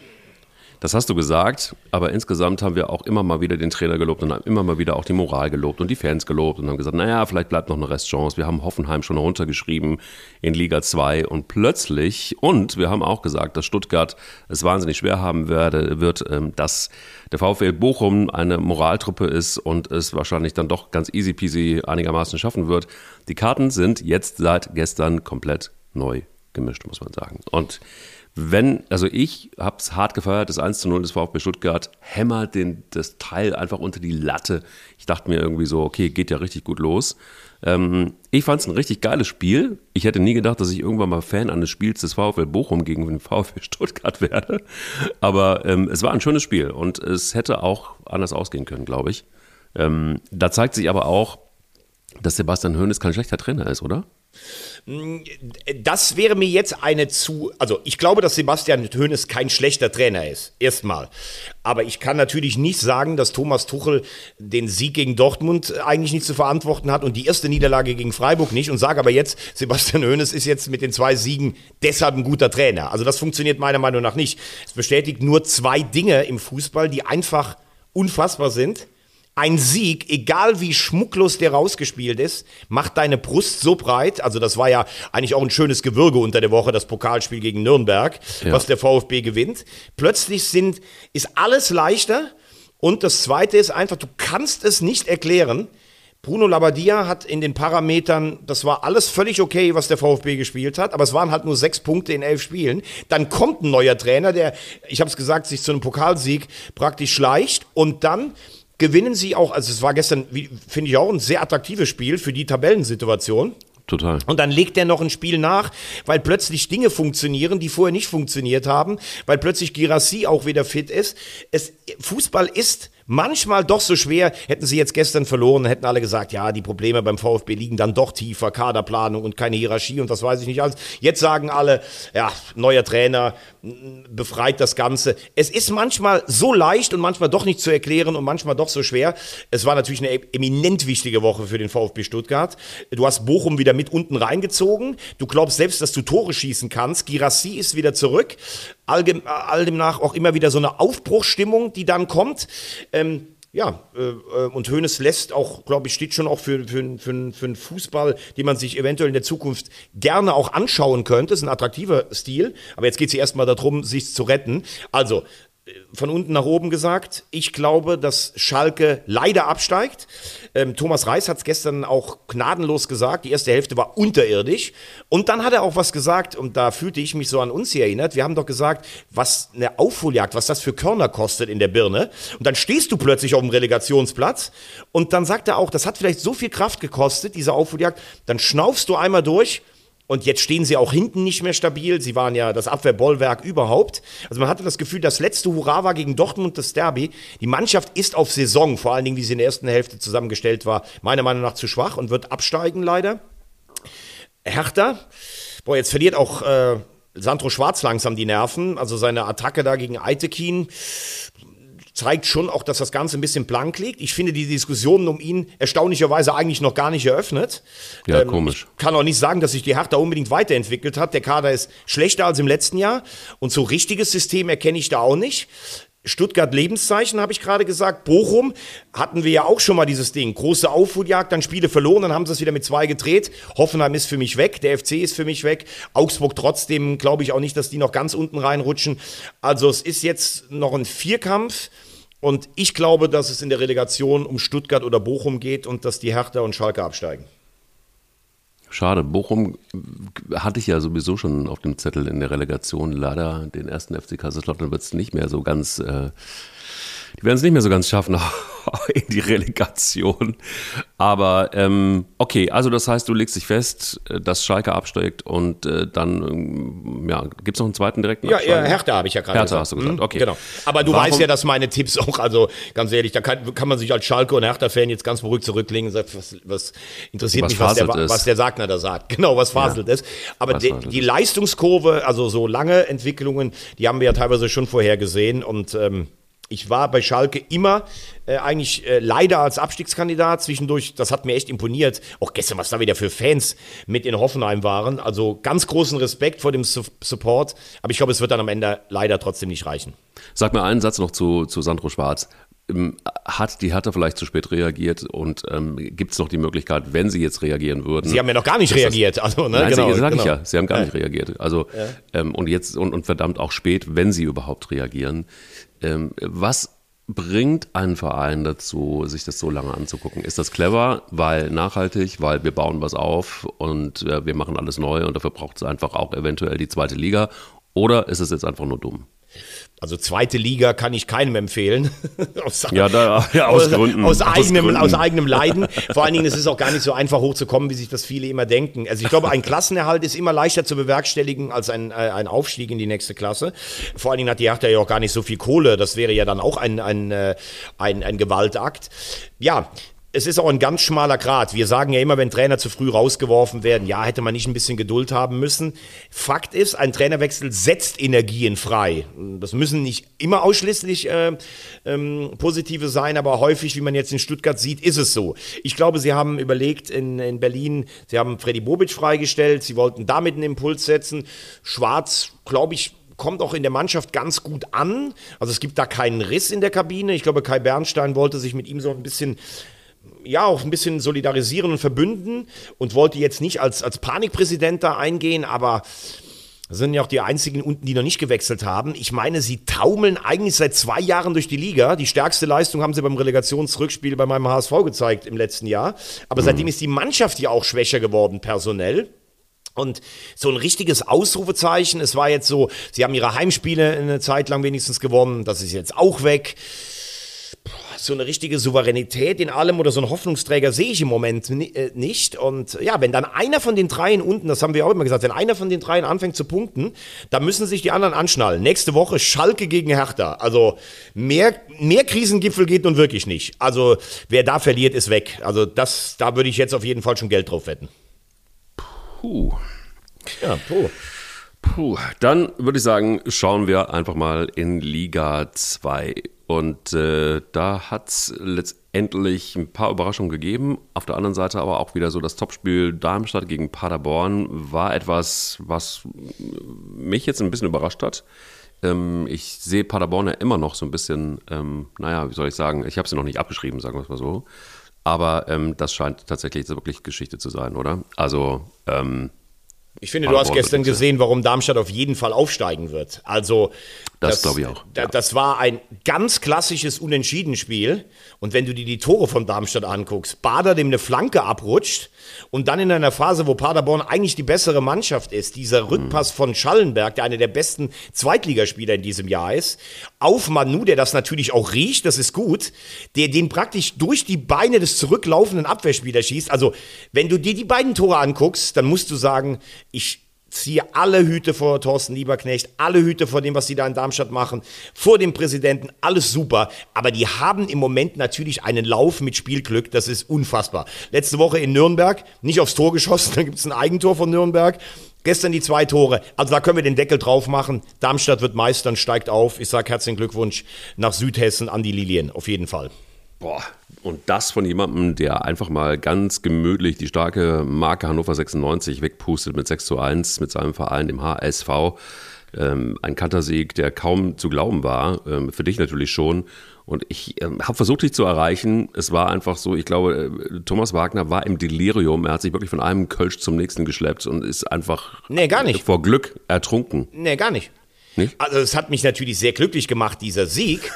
A: Das hast du gesagt, aber insgesamt haben wir auch immer mal wieder den Trainer gelobt und haben immer mal wieder auch die Moral gelobt und die Fans gelobt und haben gesagt, naja, vielleicht bleibt noch eine Restchance. Wir haben Hoffenheim schon runtergeschrieben in Liga 2 und plötzlich, und wir haben auch gesagt, dass Stuttgart es wahnsinnig schwer haben werde, wird, ähm, dass der VfL Bochum eine Moraltruppe ist und es wahrscheinlich dann doch ganz easy peasy einigermaßen schaffen wird. Die Karten sind jetzt seit gestern komplett neu gemischt, muss man sagen. Und wenn, also ich habe es hart gefeiert, das 1 zu 0 des VfB Stuttgart hämmert den, das Teil einfach unter die Latte. Ich dachte mir irgendwie so, okay, geht ja richtig gut los. Ähm, ich fand es ein richtig geiles Spiel. Ich hätte nie gedacht, dass ich irgendwann mal Fan eines Spiels des VfL Bochum gegen den VfB Stuttgart werde. Aber ähm, es war ein schönes Spiel und es hätte auch anders ausgehen können, glaube ich. Ähm, da zeigt sich aber auch, dass Sebastian Hoeneß kein schlechter Trainer ist, oder?
D: Das wäre mir jetzt eine zu. Also, ich glaube, dass Sebastian Hoeneß kein schlechter Trainer ist. Erstmal. Aber ich kann natürlich nicht sagen, dass Thomas Tuchel den Sieg gegen Dortmund eigentlich nicht zu verantworten hat und die erste Niederlage gegen Freiburg nicht und sage aber jetzt, Sebastian Hoeneß ist jetzt mit den zwei Siegen deshalb ein guter Trainer. Also, das funktioniert meiner Meinung nach nicht. Es bestätigt nur zwei Dinge im Fußball, die einfach unfassbar sind. Ein Sieg, egal wie schmucklos der rausgespielt ist, macht deine Brust so breit. Also das war ja eigentlich auch ein schönes Gewürge unter der Woche, das Pokalspiel gegen Nürnberg,
A: Ja.
D: was der VfB gewinnt. Plötzlich sind, ist alles leichter. Und das Zweite ist einfach, du kannst es nicht erklären. Bruno Labbadia hat in den Parametern, das war alles völlig okay, was der VfB gespielt hat, aber es waren halt nur sechs Punkte in elf Spielen. Dann kommt ein neuer Trainer, der, ich habe es gesagt, sich zu einem Pokalsieg praktisch schleicht und dann gewinnen sie auch, also es war gestern, finde ich auch, ein sehr attraktives Spiel für die Tabellensituation.
A: Total.
D: Und dann legt er noch ein Spiel nach, weil plötzlich Dinge funktionieren, die vorher nicht funktioniert haben, weil plötzlich Girassi auch wieder fit ist. Es, Fußball ist manchmal doch so schwer. Hätten sie jetzt gestern verloren, hätten alle gesagt, ja, die Probleme beim VfB liegen dann doch tiefer, Kaderplanung und keine Hierarchie und was weiß ich nicht alles. Jetzt sagen alle, ja, neuer Trainer m, befreit das Ganze. Es ist manchmal so leicht und manchmal doch nicht zu erklären und manchmal doch so schwer. Es war natürlich eine eminent wichtige Woche für den VfB Stuttgart. Du hast Bochum wieder mit unten reingezogen. Du glaubst selbst, dass du Tore schießen kannst. Girassi ist wieder zurück. Allgem all demnach auch immer wieder so eine Aufbruchsstimmung, die dann kommt. Ähm, ja, äh, äh, und Hoeneß lässt auch, glaube ich, steht schon auch für, für, für, für einen Fußball, den man sich eventuell in der Zukunft gerne auch anschauen könnte. ist ein attraktiver Stil, aber jetzt geht es hier erstmal darum, sich zu retten. Also, von unten nach oben gesagt, ich glaube, dass Schalke leider absteigt. Ähm, Thomas Reis hat es gestern auch gnadenlos gesagt, die erste Hälfte war unterirdisch. Und dann hat er auch was gesagt, und da fühlte ich mich so an uns hier erinnert. Wir haben doch gesagt, was eine Aufholjagd, was das für Körner kostet in der Birne. Und dann stehst du plötzlich auf dem Relegationsplatz. Und dann sagt er auch, das hat vielleicht so viel Kraft gekostet, diese Aufholjagd. Dann schnaufst du einmal durch Und jetzt stehen sie auch hinten nicht mehr stabil. Sie waren ja das Abwehrbollwerk überhaupt. Also man hatte das Gefühl, das letzte Hurra war gegen Dortmund das Derby. Die Mannschaft ist auf Saison, vor allen Dingen, wie sie in der ersten Hälfte zusammengestellt war, meiner Meinung nach zu schwach und wird absteigen leider. Hertha, boah, jetzt verliert auch äh, Sandro Schwarz langsam die Nerven. Also seine Attacke da gegen Eitekin zeigt schon auch, dass das Ganze ein bisschen blank liegt. Ich finde die Diskussionen um ihn erstaunlicherweise eigentlich noch gar nicht eröffnet.
A: Ja, ähm, komisch.
D: Ich kann auch nicht sagen, dass sich die Hertha unbedingt weiterentwickelt hat. Der Kader ist schlechter als im letzten Jahr und so richtiges System erkenne ich da auch nicht. Stuttgart Lebenszeichen, habe ich gerade gesagt. Bochum hatten wir ja auch schon mal dieses Ding. Große Aufholjagd, dann Spiele verloren, dann haben sie es wieder mit zwei gedreht. Hoffenheim ist für mich weg, der FC ist für mich weg. Augsburg trotzdem glaube ich auch nicht, dass die noch ganz unten reinrutschen. Also es ist jetzt noch ein Vierkampf. Und ich glaube, dass es in der Relegation um Stuttgart oder Bochum geht und dass die Hertha und Schalke absteigen.
A: Schade, Bochum hatte ich ja sowieso schon auf dem Zettel in der Relegation. Leider den ersten FC Kaiserslautern wird es nicht mehr so ganz äh, die werden es nicht mehr so ganz schaffen (laughs) in die Relegation. Aber ähm, okay, also das heißt, du legst dich fest, äh, dass Schalke absteigt und äh, dann ähm, ja, gibt es noch einen zweiten direkten
D: Ja, ja Hertha habe ich ja gerade
A: gesagt. Hertha hast du gesagt,
D: mhm, okay. Genau. Aber du Warum? weißt ja, dass meine Tipps auch, also ganz ehrlich, da kann, kann man sich als Schalke und Hertha-Fan jetzt ganz beruhigt zurücklegen und sagen, was, was interessiert was mich, was der, was der Sagner da sagt. (laughs) Genau, was faselt ja. ist. Aber die, die Leistungskurve, also so lange Entwicklungen, die haben wir ja teilweise schon vorher gesehen und ähm, ich war bei Schalke immer äh, eigentlich äh, leider als Abstiegskandidat zwischendurch. Das hat mir echt imponiert. Auch gestern, was da wieder für Fans mit in Hoffenheim waren. Also ganz großen Respekt vor dem Su Support. Aber ich glaube, es wird dann am Ende leider trotzdem nicht reichen.
A: Sag mir einen Satz noch zu, zu Sandro Schwarz. Ähm, hat die Hertha vielleicht zu spät reagiert und ähm, gibt es noch die Möglichkeit, wenn sie jetzt reagieren würden?
D: Sie haben ja noch gar nicht reagiert. also,
A: ne? Nein, genau, sage genau. ich ja. Sie haben gar ja. nicht reagiert. Also ja. ähm, und jetzt und, und verdammt auch spät, wenn sie überhaupt reagieren. Ähm, was bringt einen Verein dazu, sich das so lange anzugucken? Ist das clever, weil nachhaltig, weil wir bauen was auf und äh, wir machen alles neu und dafür braucht es einfach auch eventuell die zweite Liga? Oder ist es jetzt einfach nur dumm?
D: Also zweite Liga kann ich keinem empfehlen. (laughs)
A: aus, ja, da, ja,
D: aus, (laughs) aus, Gründen, aus, eigenem, Gründen. aus eigenem Leiden. (laughs) Vor allen Dingen ist es auch gar nicht so einfach hochzukommen, wie sich das viele immer denken. Also ich glaube, ein Klassenerhalt ist immer leichter zu bewerkstelligen als ein, äh, ein Aufstieg in die nächste Klasse. Vor allen Dingen hat die Hertha ja auch gar nicht so viel Kohle. Das wäre ja dann auch ein, ein, äh, ein, ein Gewaltakt. Ja, es ist auch ein ganz schmaler Grad. Wir sagen ja immer, wenn Trainer zu früh rausgeworfen werden, ja, hätte man nicht ein bisschen Geduld haben müssen. Fakt ist, ein Trainerwechsel setzt Energien frei. Das müssen nicht immer ausschließlich äh, ähm, positive sein, aber häufig, wie man jetzt in Stuttgart sieht, ist es so. Ich glaube, sie haben überlegt in, in Berlin, sie haben Freddy Bobic freigestellt, sie wollten damit einen Impuls setzen. Schwarz, glaube ich, kommt auch in der Mannschaft ganz gut an. Also es gibt da keinen Riss in der Kabine. Ich glaube, Kai Bernstein wollte sich mit ihm so ein bisschen ja, auch ein bisschen solidarisieren und verbünden und wollte jetzt nicht als, als Panikpräsident da eingehen, aber sind ja auch die einzigen unten, die noch nicht gewechselt haben. Ich meine, sie taumeln eigentlich seit zwei Jahren durch die Liga. Die stärkste Leistung haben sie beim Relegationsrückspiel bei meinem HSV gezeigt im letzten Jahr. Aber mhm. seitdem ist die Mannschaft ja auch schwächer geworden, personell. Und so ein richtiges Ausrufezeichen, es war jetzt so, sie haben ihre Heimspiele eine Zeit lang wenigstens gewonnen, das ist jetzt auch weg so eine richtige Souveränität in allem oder so einen Hoffnungsträger sehe ich im Moment äh, nicht. Und ja, wenn dann einer von den dreien unten, das haben wir auch immer gesagt, wenn einer von den dreien anfängt zu punkten, dann müssen sich die anderen anschnallen. Nächste Woche Schalke gegen Hertha. Also mehr, mehr Krisengipfel geht nun wirklich nicht. Also wer da verliert, ist weg. Also das, da würde ich jetzt auf jeden Fall schon Geld drauf wetten.
A: Puh. Ja, puh. Puh, dann würde ich sagen, schauen wir einfach mal in Liga 2. Und äh, da hat es letztendlich ein paar Überraschungen gegeben. Auf der anderen Seite aber auch wieder so das Topspiel Darmstadt gegen Paderborn war etwas, was mich jetzt ein bisschen überrascht hat. Ähm, ich sehe Paderborn ja immer noch so ein bisschen, ähm, naja, wie soll ich sagen, ich habe sie noch nicht abgeschrieben, sagen wir es mal so. Aber ähm, das scheint tatsächlich so wirklich Geschichte zu sein, oder? Also, ähm,
D: ich finde, du hast gestern gesehen, warum Darmstadt auf jeden Fall aufsteigen wird. Also
A: Das, glaube ich auch. Ja.
D: Das war ein ganz klassisches Unentschieden-Spiel. Und wenn du dir die Tore von Darmstadt anguckst, Bader dem eine Flanke abrutscht und dann in einer Phase, wo Paderborn eigentlich die bessere Mannschaft ist, dieser Rückpass von Schallenberg, der einer der besten Zweitligaspieler in diesem Jahr ist, auf Manu, der das natürlich auch riecht, das ist gut, der den praktisch durch die Beine des zurücklaufenden Abwehrspielers schießt. Also, wenn du dir die beiden Tore anguckst, dann musst du sagen, ich ziehe alle Hüte vor Thorsten Lieberknecht, alle Hüte vor dem, was die da in Darmstadt machen, vor dem Präsidenten, alles super. Aber die haben im Moment natürlich einen Lauf mit Spielglück, das ist unfassbar. Letzte Woche in Nürnberg, nicht aufs Tor geschossen, (laughs) dann gibt es ein Eigentor von Nürnberg. Gestern die zwei Tore. Also da können wir den Deckel drauf machen. Darmstadt wird Meistern, steigt auf. Ich sage herzlichen Glückwunsch nach Südhessen an die Lilien, auf jeden Fall.
A: Boah, und das von jemandem, der einfach mal ganz gemütlich die starke Marke Hannover 96 wegpustet mit 6 zu 1 mit seinem Verein, dem HSV. Ähm, ein Kantersieg, der kaum zu glauben war. Ähm, für dich natürlich schon. Und ich ähm, habe versucht, dich zu erreichen. Es war einfach so, ich glaube, äh, Thomas Wagner war im Delirium. Er hat sich wirklich von einem Kölsch zum nächsten geschleppt und ist einfach
D: Nee, gar nicht.
A: vor Glück ertrunken.
D: Nee, gar nicht.
A: Nicht?
D: Also es hat mich natürlich sehr glücklich gemacht, dieser Sieg.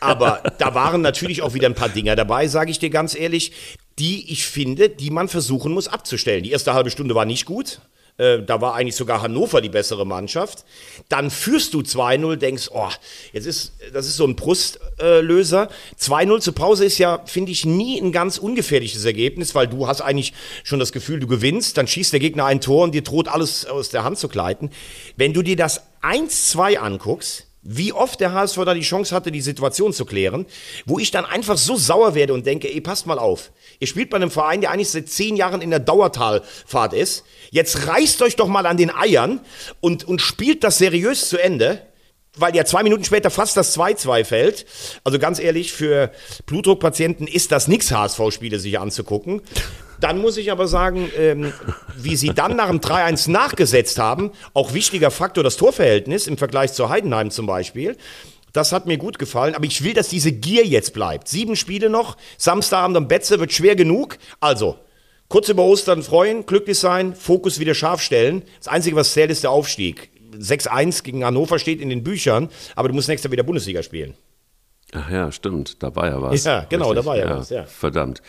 D: Aber (laughs) da waren natürlich auch wieder ein paar Dinger dabei, sage ich dir ganz ehrlich, die ich finde, die man versuchen muss abzustellen. Die erste halbe Stunde war nicht gut. Äh, Da war eigentlich sogar Hannover die bessere Mannschaft. Dann führst du 2-0, denkst, oh, jetzt ist, das ist so ein Brustlöser. 2-0 zur Pause ist ja, finde ich, nie ein ganz ungefährliches Ergebnis, weil du hast eigentlich schon das Gefühl, du gewinnst, dann schießt der Gegner ein Tor und dir droht alles aus der Hand zu gleiten. Wenn du dir das 1-2 anguckst, wie oft der HSV da die Chance hatte, die Situation zu klären, wo ich dann einfach so sauer werde und denke, ey, passt mal auf. Ihr spielt bei einem Verein, der eigentlich seit zehn Jahren in der Dauertalfahrt ist. Jetzt reißt euch doch mal an den Eiern und, und spielt das seriös zu Ende weil ja zwei Minuten später fast das 2-2 fällt. Also ganz ehrlich, für Blutdruckpatienten ist das nix, HSV-Spiele sich anzugucken. Dann muss ich aber sagen, ähm, wie sie dann nach dem 3-1 nachgesetzt haben, auch wichtiger Faktor das Torverhältnis im Vergleich zu Heidenheim zum Beispiel. Das hat mir gut gefallen, aber ich will, dass diese Gier jetzt bleibt. Sieben Spiele noch, Samstagabend am Betze wird schwer genug. Also, kurz über Ostern freuen, glücklich sein, Fokus wieder scharf stellen. Das Einzige, was zählt, ist der Aufstieg. 6-1 gegen Hannover steht in den Büchern, aber du musst nächstes Jahr wieder Bundesliga spielen.
A: Ach ja, stimmt, da war ja was.
D: Ja, genau, da war ja was, ja.
A: Verdammt.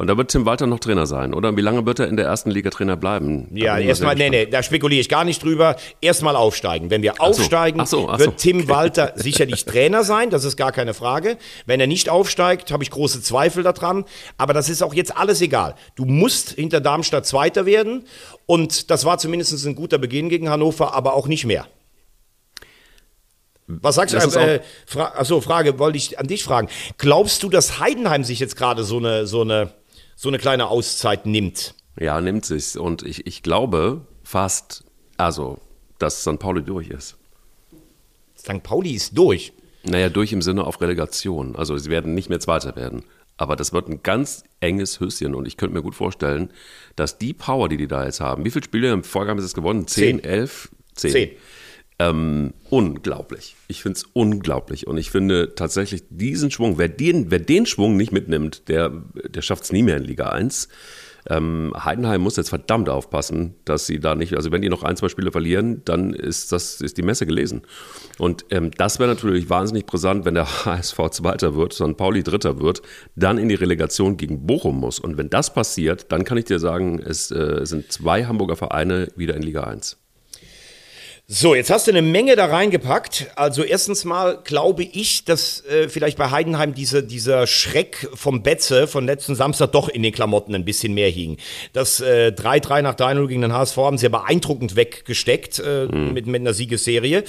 A: Und da wird Tim Walter noch Trainer sein, oder? Wie lange wird er in der ersten Liga Trainer bleiben?
D: Ja, erstmal, nee, nee, da spekuliere ich gar nicht drüber. Erstmal aufsteigen. Wenn wir
A: so.
D: aufsteigen,
A: Ach so, ach so.
D: wird Tim Walter (laughs) sicherlich Trainer sein, das ist gar keine Frage. Wenn er nicht aufsteigt, habe ich große Zweifel daran. Aber das ist auch jetzt alles egal. Du musst hinter Darmstadt Zweiter werden. Und das war zumindest ein guter Beginn gegen Hannover, aber auch nicht mehr. Was sagst
A: Das
D: du? Äh, Fra Achso, Frage wollte ich an dich fragen. Glaubst du, dass Heidenheim sich jetzt gerade so eine, so, eine, so eine kleine Auszeit nimmt?
A: Ja, nimmt sich's. Und ich, ich glaube fast, also, dass St. Pauli durch ist.
D: St. Pauli ist durch.
A: Naja, durch im Sinne auf Relegation. Also, sie werden nicht mehr Zweiter werden. Aber das wird ein ganz enges Höschen und ich könnte mir gut vorstellen, dass die Power, die die da jetzt haben, wie viele Spiele im Vorgang ist es gewonnen? Zehn, elf? Zehn.
D: Zehn.
A: Ähm, unglaublich. Ich finde es unglaublich. Und ich finde tatsächlich diesen Schwung, wer den, wer den Schwung nicht mitnimmt, der, der schafft es nie mehr in Liga 1. Ähm, Heidenheim muss jetzt verdammt aufpassen, dass sie da nicht, also wenn die noch ein, zwei Spiele verlieren, dann ist das ist die Messe gelesen. Und ähm, das wäre natürlich wahnsinnig brisant, wenn der (laughs) HSV Zweiter wird, St. Pauli Dritter wird, dann in die Relegation gegen Bochum muss. Und wenn das passiert, dann kann ich dir sagen, es äh, sind zwei Hamburger Vereine wieder in Liga 1.
D: So, jetzt hast du eine Menge da reingepackt. Also erstens mal glaube ich, dass äh, vielleicht bei Heidenheim diese, dieser Schreck vom Betze von letzten Samstag doch in den Klamotten ein bisschen mehr hing. Das äh, 3-3 nach 3-0 gegen den HSV haben sie ja beeindruckend weggesteckt äh, mit, mit einer Siegesserie.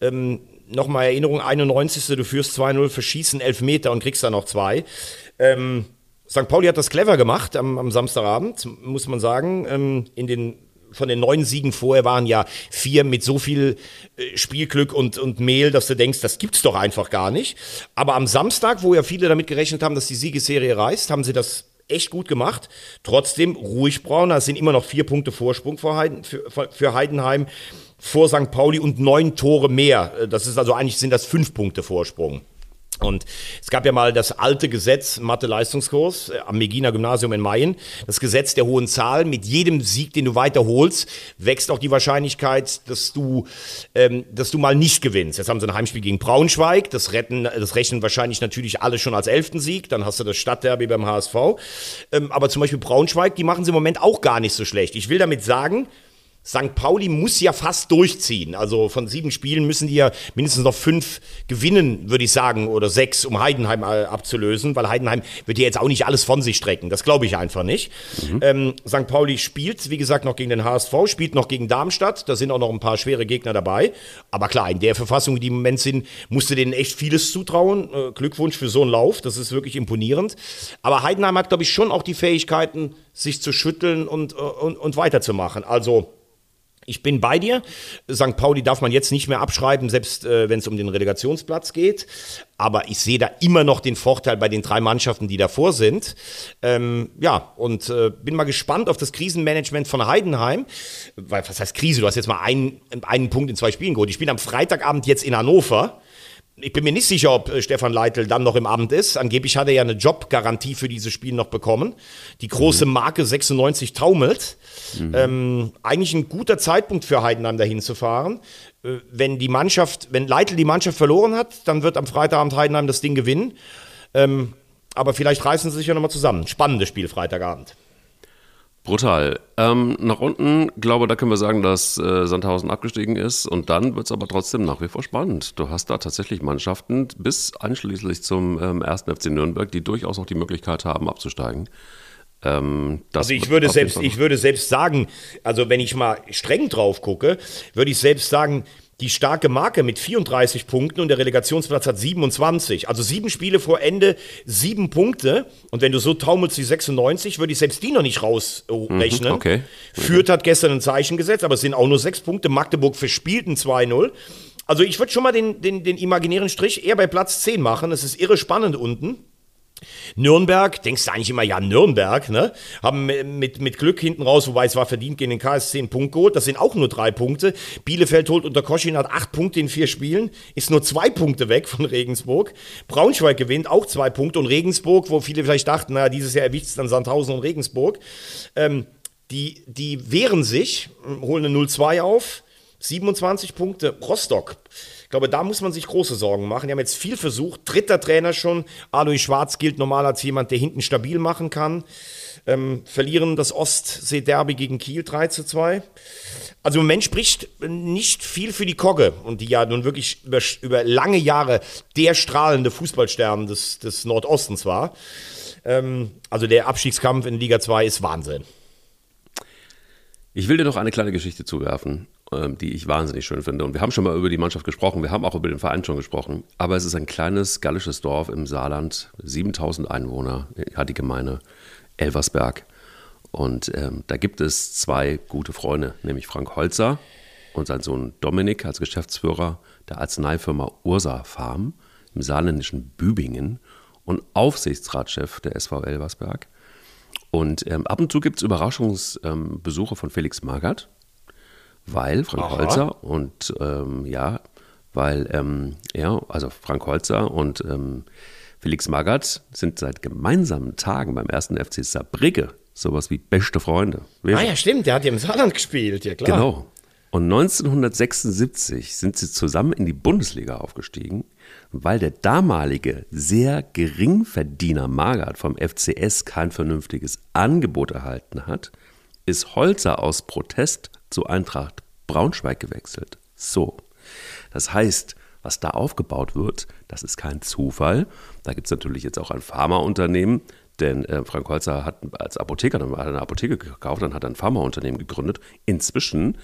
D: Ähm, Nochmal Erinnerung, 91. Du führst 2-0, verschießen Elfmeter und kriegst dann noch zwei. Ähm, St. Pauli hat das clever gemacht am, am Samstagabend, muss man sagen. Ähm, in den von den neun Siegen vorher waren ja vier mit so viel äh, Spielglück und, und Mehl, dass du denkst, das gibt's doch einfach gar nicht. Aber am Samstag, wo ja viele damit gerechnet haben, dass die Siegesserie reißt, haben sie das echt gut gemacht. Trotzdem ruhig braun, da sind immer noch vier Punkte Vorsprung für, Heiden, für, für Heidenheim vor St. Pauli und neun Tore mehr. Äh, Das ist also eigentlich sind das fünf Punkte Vorsprung. Und es gab ja mal das alte Gesetz, Mathe-Leistungskurs äh, am Megina Gymnasium in Mayen, das Gesetz der hohen Zahl. Mit jedem Sieg, den du weiterholst, wächst auch die Wahrscheinlichkeit, dass du, ähm, dass du mal nicht gewinnst. Jetzt haben sie ein Heimspiel gegen Braunschweig, das, retten, das rechnen wahrscheinlich natürlich alle schon als elften Sieg, dann hast du das Stadtderby beim HSV. Ähm, aber zum Beispiel Braunschweig, die machen sie im Moment auch gar nicht so schlecht. Ich will damit sagen, St. Pauli muss ja fast durchziehen. Also von sieben Spielen müssen die ja mindestens noch fünf gewinnen, würde ich sagen, oder sechs, um Heidenheim äh, abzulösen, weil Heidenheim wird ja jetzt auch nicht alles von sich strecken. Das glaube ich einfach nicht. Mhm. Ähm, St. Pauli spielt, wie gesagt, noch gegen den HSV, spielt noch gegen Darmstadt. Da sind auch noch ein paar schwere Gegner dabei. Aber klar, in der Verfassung, die im Moment sind, musste denen echt vieles zutrauen. Äh, Glückwunsch für so einen Lauf. Das ist wirklich imponierend. Aber Heidenheim hat, glaube ich, schon auch die Fähigkeiten, sich zu schütteln und, äh, und, und weiterzumachen. Also, ich bin bei dir. St. Pauli darf man jetzt nicht mehr abschreiben, selbst äh, wenn es um den Relegationsplatz geht. Aber ich sehe da immer noch den Vorteil bei den drei Mannschaften, die davor sind. Ähm, ja, und äh, bin mal gespannt auf das Krisenmanagement von Heidenheim. Weil, was heißt Krise? Du hast jetzt mal einen, einen Punkt in zwei Spielen geholt. Ich bin am Freitagabend jetzt in Hannover. Ich bin mir nicht sicher, ob äh, Stefan Leitl dann noch im Amt ist. Angeblich hat er ja eine Jobgarantie für dieses Spiel noch bekommen. Die große mhm. Marke 96 taumelt. Mhm. Ähm, eigentlich ein guter Zeitpunkt für Heidenheim dahin zu fahren. Äh, wenn die Mannschaft, wenn Leitl die Mannschaft verloren hat, dann wird am Freitagabend Heidenheim das Ding gewinnen. Ähm, aber vielleicht reißen sie sich ja nochmal zusammen. Spannendes Spiel Freitagabend.
A: Brutal. Ähm, nach unten, glaube da können wir sagen, dass äh, Sandhausen abgestiegen ist und dann wird es aber trotzdem nach wie vor spannend. Du hast da tatsächlich Mannschaften bis einschließlich zum ähm, 1. FC Nürnberg, die durchaus noch die Möglichkeit haben, abzusteigen.
D: Ähm, also ich würde selbst, ich würde selbst sagen, also wenn ich mal streng drauf gucke, würde ich selbst sagen, die starke Marke mit 34 Punkten und der Relegationsplatz hat 27. Also sieben Spiele vor Ende, sieben Punkte. Und wenn du so taumelst wie 96, würde ich selbst die noch nicht rausrechnen. Mhm,
A: okay.
D: Fürth hat gestern ein Zeichen gesetzt, aber es sind auch nur sechs Punkte. Magdeburg verspielt ein 2-0. Also ich würde schon mal den, den, den imaginären Strich eher bei Platz 10 machen. Es ist irre spannend unten. Nürnberg, denkst du eigentlich immer, ja, Nürnberg, ne? Haben mit, mit Glück hinten raus, wobei es war verdient, gegen den KSC einen Punkt geholt. Das sind auch nur drei Punkte. Bielefeld holt unter Koschin hat acht Punkte in vier Spielen, ist nur zwei Punkte weg von Regensburg. Braunschweig gewinnt auch zwei Punkte und Regensburg, wo viele vielleicht dachten, naja, dieses Jahr erwischt es dann Sandhausen und Regensburg. Ähm, die, die wehren sich, holen eine 0-2 auf, 27 Punkte. Rostock glaube, da muss man sich große Sorgen machen. Die haben jetzt viel versucht. Dritter Trainer schon. Alois Schwarz gilt normal als jemand, der hinten stabil machen kann. Ähm, verlieren das Ostsee-Derby gegen Kiel 3 zu 2. Also im Moment spricht nicht viel für die Kogge und die ja nun wirklich über, über lange Jahre der strahlende Fußballstern des, des Nordostens war. Ähm, also der Abstiegskampf in Liga 2 ist Wahnsinn.
A: Ich will dir noch eine kleine Geschichte zuwerfen. Ähm, die ich wahnsinnig schön finde. Und wir haben schon mal über die Mannschaft gesprochen, wir haben auch über den Verein schon gesprochen. Aber es ist ein kleines gallisches Dorf im Saarland, 7000 Einwohner hat die Gemeinde Elversberg. Und ähm, da gibt es zwei gute Freunde, nämlich Frank Holzer und sein Sohn Dominik als Geschäftsführer der Arzneifirma Ursa Farm im saarländischen Bübingen und Aufsichtsratschef der SV Elversberg. Und ähm, ab und zu gibt es Überraschungsbesuche ähm, von Felix Magath, weil Frank Aha. Holzer und ähm, ja, weil ähm, ja, also Frank Holzer und ähm, Felix Magath sind seit gemeinsamen Tagen beim ersten FC Saarbrücke sowas wie beste Freunde.
D: Ah ja, stimmt, der hat ja im Saarland gespielt, ja klar.
A: Genau. Und 1976 sind sie zusammen in die Bundesliga aufgestiegen, weil der damalige sehr Geringverdiener Magath vom FCS kein vernünftiges Angebot erhalten hat, ist Holzer aus Protest zu Eintracht Braunschweig gewechselt. So. Das heißt, was da aufgebaut wird, das ist kein Zufall. Da gibt es natürlich jetzt auch ein Pharmaunternehmen, denn äh, Frank Holzer hat als Apotheker dann hat eine Apotheke gekauft, dann hat er ein Pharmaunternehmen gegründet. Inzwischen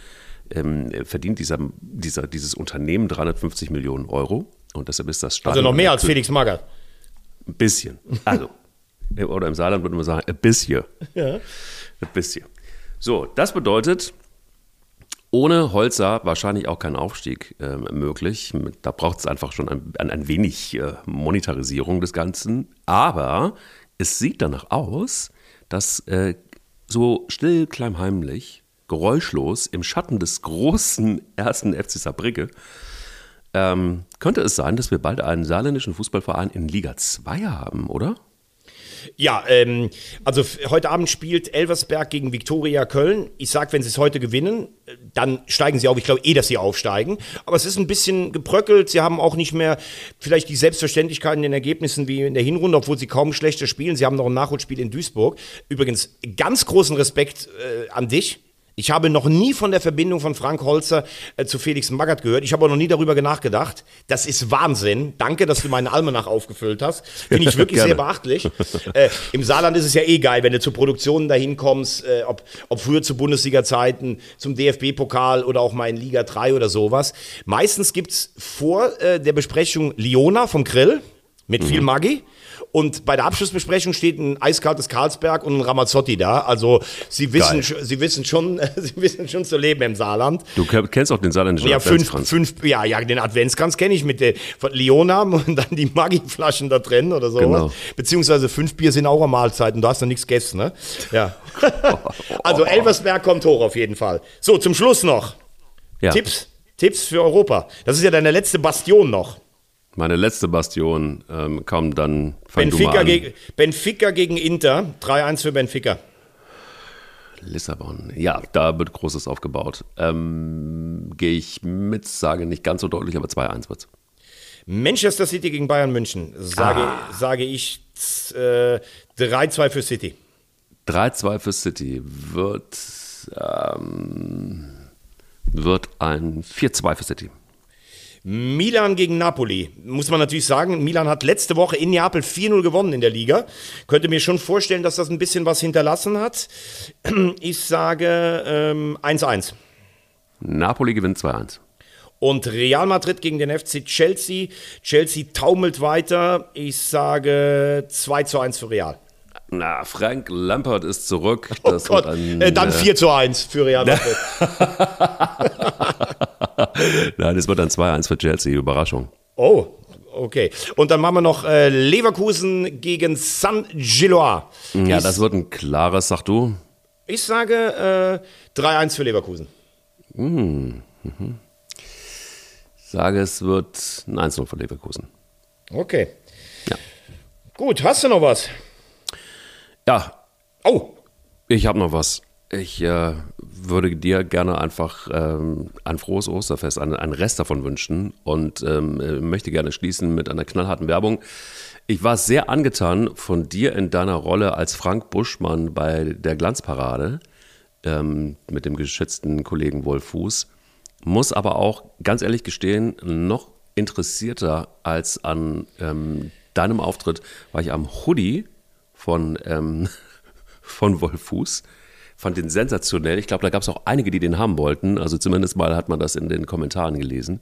A: ähm, verdient dieser, dieser, dieses Unternehmen 350 Millionen Euro und deshalb ist das
D: Stadion. Also noch mehr als Felix Magath.
A: Ein bisschen. Also, (laughs) oder im Saarland würde man sagen, ein bisschen. Ja. Ein bisschen. So, das bedeutet, ohne Holzer wahrscheinlich auch kein Aufstieg äh, möglich. Da braucht es einfach schon ein, ein, wenig äh, Monetarisierung des Ganzen. Aber es sieht danach aus, dass äh, so still, kleimheimlich, geräuschlos im Schatten des großen (laughs) ersten FC Saarbrücke Ähm, könnte es sein, dass wir bald einen saarländischen Fußballverein in Liga 2 haben, oder?
D: Ja, ähm, also heute Abend spielt Elversberg gegen Viktoria Köln. Ich sag, wenn sie es heute gewinnen, äh, dann steigen sie auf. Ich glaube eh, dass sie aufsteigen. Aber es ist ein bisschen gebröckelt. Sie haben auch nicht mehr vielleicht die Selbstverständlichkeit in den Ergebnissen wie in der Hinrunde, obwohl sie kaum schlechter spielen. Sie haben noch ein Nachholspiel in Duisburg. Übrigens, ganz großen Respekt äh, an dich. Ich habe noch nie von der Verbindung von Frank Holzer äh, zu Felix Magath gehört. Ich habe auch noch nie darüber nachgedacht. Das ist Wahnsinn. Danke, dass du meinen Almanach aufgefüllt hast. Finde ich (laughs) wirklich sehr beachtlich. äh, Im Saarland ist es ja eh geil, wenn du zu Produktionen dahin kommst, äh, ob, ob früher zu Bundesliga-Zeiten, zum DFB-Pokal oder auch mal in Liga 3 oder sowas. Meistens gibt's vor äh, der Besprechung Liona vom Grill mit viel Maggi. Und bei der Abschlussbesprechung steht ein eiskaltes Karlsberg und ein Ramazzotti da. Also sie wissen,
A: Geil.
D: sie wissen schon, (laughs) sie wissen schon zu leben im Saarland.
A: Du ke- kennst auch den saarländischen
D: Ja, fünf,
A: Adventskranz.
D: fünf, ja, ja, den Adventskranz kenne ich mit der von Leona (laughs) und dann die Maggi-Flaschen da drin oder sowas.
A: Genau.
D: Beziehungsweise fünf Bier sind auch eine Mahlzeit und du hast noch nichts gegessen, ne? Ja. (laughs) also Elversberg kommt hoch auf jeden Fall. So, zum Schluss noch.
A: Ja.
D: Tipps. Tipps für Europa. Das ist ja deine letzte Bastion noch.
A: Meine letzte Bastion ähm, kam dann fang
D: Benfica, gegen, Benfica gegen Inter. 3-1 für Benfica.
A: Lissabon. Ja, da wird Großes aufgebaut. Ähm, Gehe ich mit, sage nicht ganz so deutlich, aber 2-1 wird's.
D: Manchester City gegen Bayern München. Sage,
A: Ah.
D: sage ich äh, 3-2 für City.
A: 3-2 für City wird, ähm, wird ein 4-2 für City.
D: Milan gegen Napoli. Muss man natürlich sagen, Milan hat letzte Woche in Neapel 4-0 gewonnen in der Liga. Könnte mir schon vorstellen, dass das ein bisschen was hinterlassen hat. (clears throat) Ich sage ähm, 1-1.
A: Napoli gewinnt 2-1.
D: Und Real Madrid gegen den FC Chelsea. Chelsea taumelt weiter. Ich sage 2 zu 1 für Real.
A: Na, Frank Lampard ist zurück.
D: Oh
A: Das
D: Gott,
A: wird ein,
D: äh, dann
A: äh,
D: 4 zu 1 für Real Madrid. (laughs) (laughs) (laughs)
A: Nein, es wird ein 2-1 für Chelsea. Überraschung.
D: Oh, okay. Und dann machen wir noch äh, Leverkusen gegen San Gilois.
A: Ja,
D: ich,
A: das wird ein klares, sag du.
D: ich sage äh, 3-1 für Leverkusen.
A: Sage, es wird ein 1-0 für Leverkusen.
D: Okay.
A: Ja.
D: Gut, hast du noch was?
A: Ja,
D: Oh,
A: ich habe noch was. Ich äh, würde dir gerne einfach ähm, ein frohes Osterfest, einen, einen Rest davon wünschen und ähm, äh, möchte gerne schließen mit einer knallharten Werbung. Ich war sehr angetan von dir in deiner Rolle als Frank Buschmann bei der Glanzparade ähm, mit dem geschätzten Kollegen Wolf Fuß. Muss aber auch ganz ehrlich gestehen, noch interessierter als an ähm, deinem Auftritt war ich am Hoodie von, ähm, (laughs) von Wolf Fuß. Fand den sensationell. Ich glaube, da gab es auch einige, die den haben wollten. Also zumindest mal hat man das in den Kommentaren gelesen.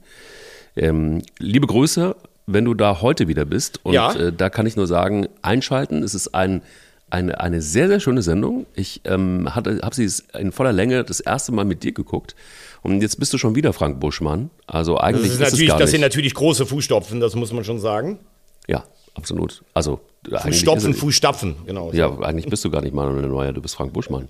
A: Ähm, liebe Grüße, wenn du da heute wieder bist. Und
D: Ja.
A: äh, da kann ich nur sagen, einschalten. Es ist ein, eine, eine sehr, sehr schöne Sendung. Ich ähm, habe sie in voller Länge das erste Mal mit dir geguckt. Und jetzt bist du schon wieder Frank Buschmann. Also
D: das,
A: eigentlich
D: ist
A: ist, es
D: natürlich,
A: gar
D: das
A: nicht.
D: sind natürlich große Fußstapfen, das muss man schon sagen.
A: ja, absolut. Also
D: Fußstopfen, Fußstapfen, genau.
A: Ja, eigentlich bist du gar nicht Manuel Neuer, du bist Frank Buschmann.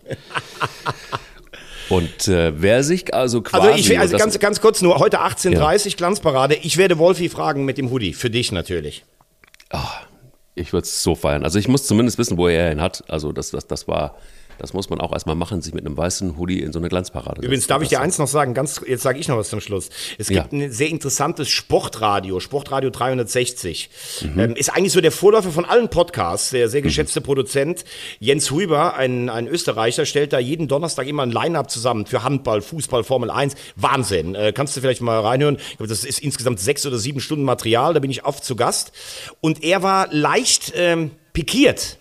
A: Und äh, wer sich also quasi...
D: Also, ich, also ganz, ganz kurz nur, heute 18.30 Glanzparade. Ich werde Wolfi fragen mit dem Hoodie, für dich natürlich.
A: Ich würde es so feiern. Also ich muss zumindest wissen, wo er ihn hat. Also das, das, das war, das muss man auch erstmal machen, sich mit einem weißen Hoodie in so eine Glanzparade
D: Übrigens darf ich dir eins noch sagen, ganz, jetzt sage ich noch was zum Schluss. Es
A: Ja.
D: gibt ein sehr interessantes Sportradio, Sportradio 360.
A: Mhm.
D: Ähm, ist eigentlich so der Vorläufer von allen Podcasts. Der sehr geschätzte Produzent Jens Huber, ein, ein Österreicher, stellt da jeden Donnerstag immer ein Line-Up zusammen für Handball, Fußball, Formel 1. Wahnsinn. Äh, kannst du vielleicht mal reinhören? Ich glaube, das ist insgesamt sechs oder sieben Stunden Material. Da bin ich oft zu Gast. Und er war leicht ähm, pikiert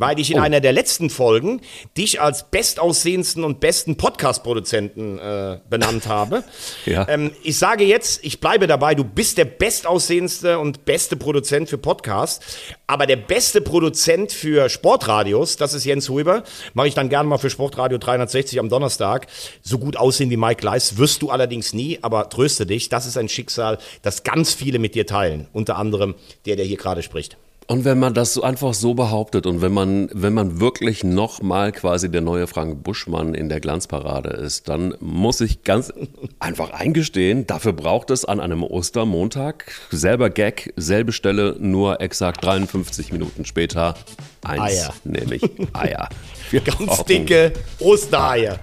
D: weil ich in einer der letzten Folgen dich als bestaussehendsten und besten Podcast-Produzenten äh, benannt habe. (laughs)
A: Ja.
D: ähm, ich sage jetzt, ich bleibe dabei, du bist der bestaussehendste und beste Produzent für Podcasts, aber der beste Produzent für Sportradios, das ist Jens Huber, mache ich dann gerne mal für Sportradio 360 am Donnerstag. So gut aussehen wie Mike Leis wirst du allerdings nie, aber tröste dich, das ist ein Schicksal, das ganz viele mit dir teilen, unter anderem der, der hier gerade spricht.
A: Und wenn man das so einfach so behauptet und wenn man, wenn man wirklich nochmal quasi der neue Frank Buschmann in der Glanzparade ist, dann muss ich ganz einfach eingestehen, dafür braucht es an einem Ostermontag, selber Gag, selbe Stelle, nur exakt 53 Minuten später, eins,
D: Eier.
A: nämlich Eier. (laughs) Wir
D: Ganz dicke Ostereier.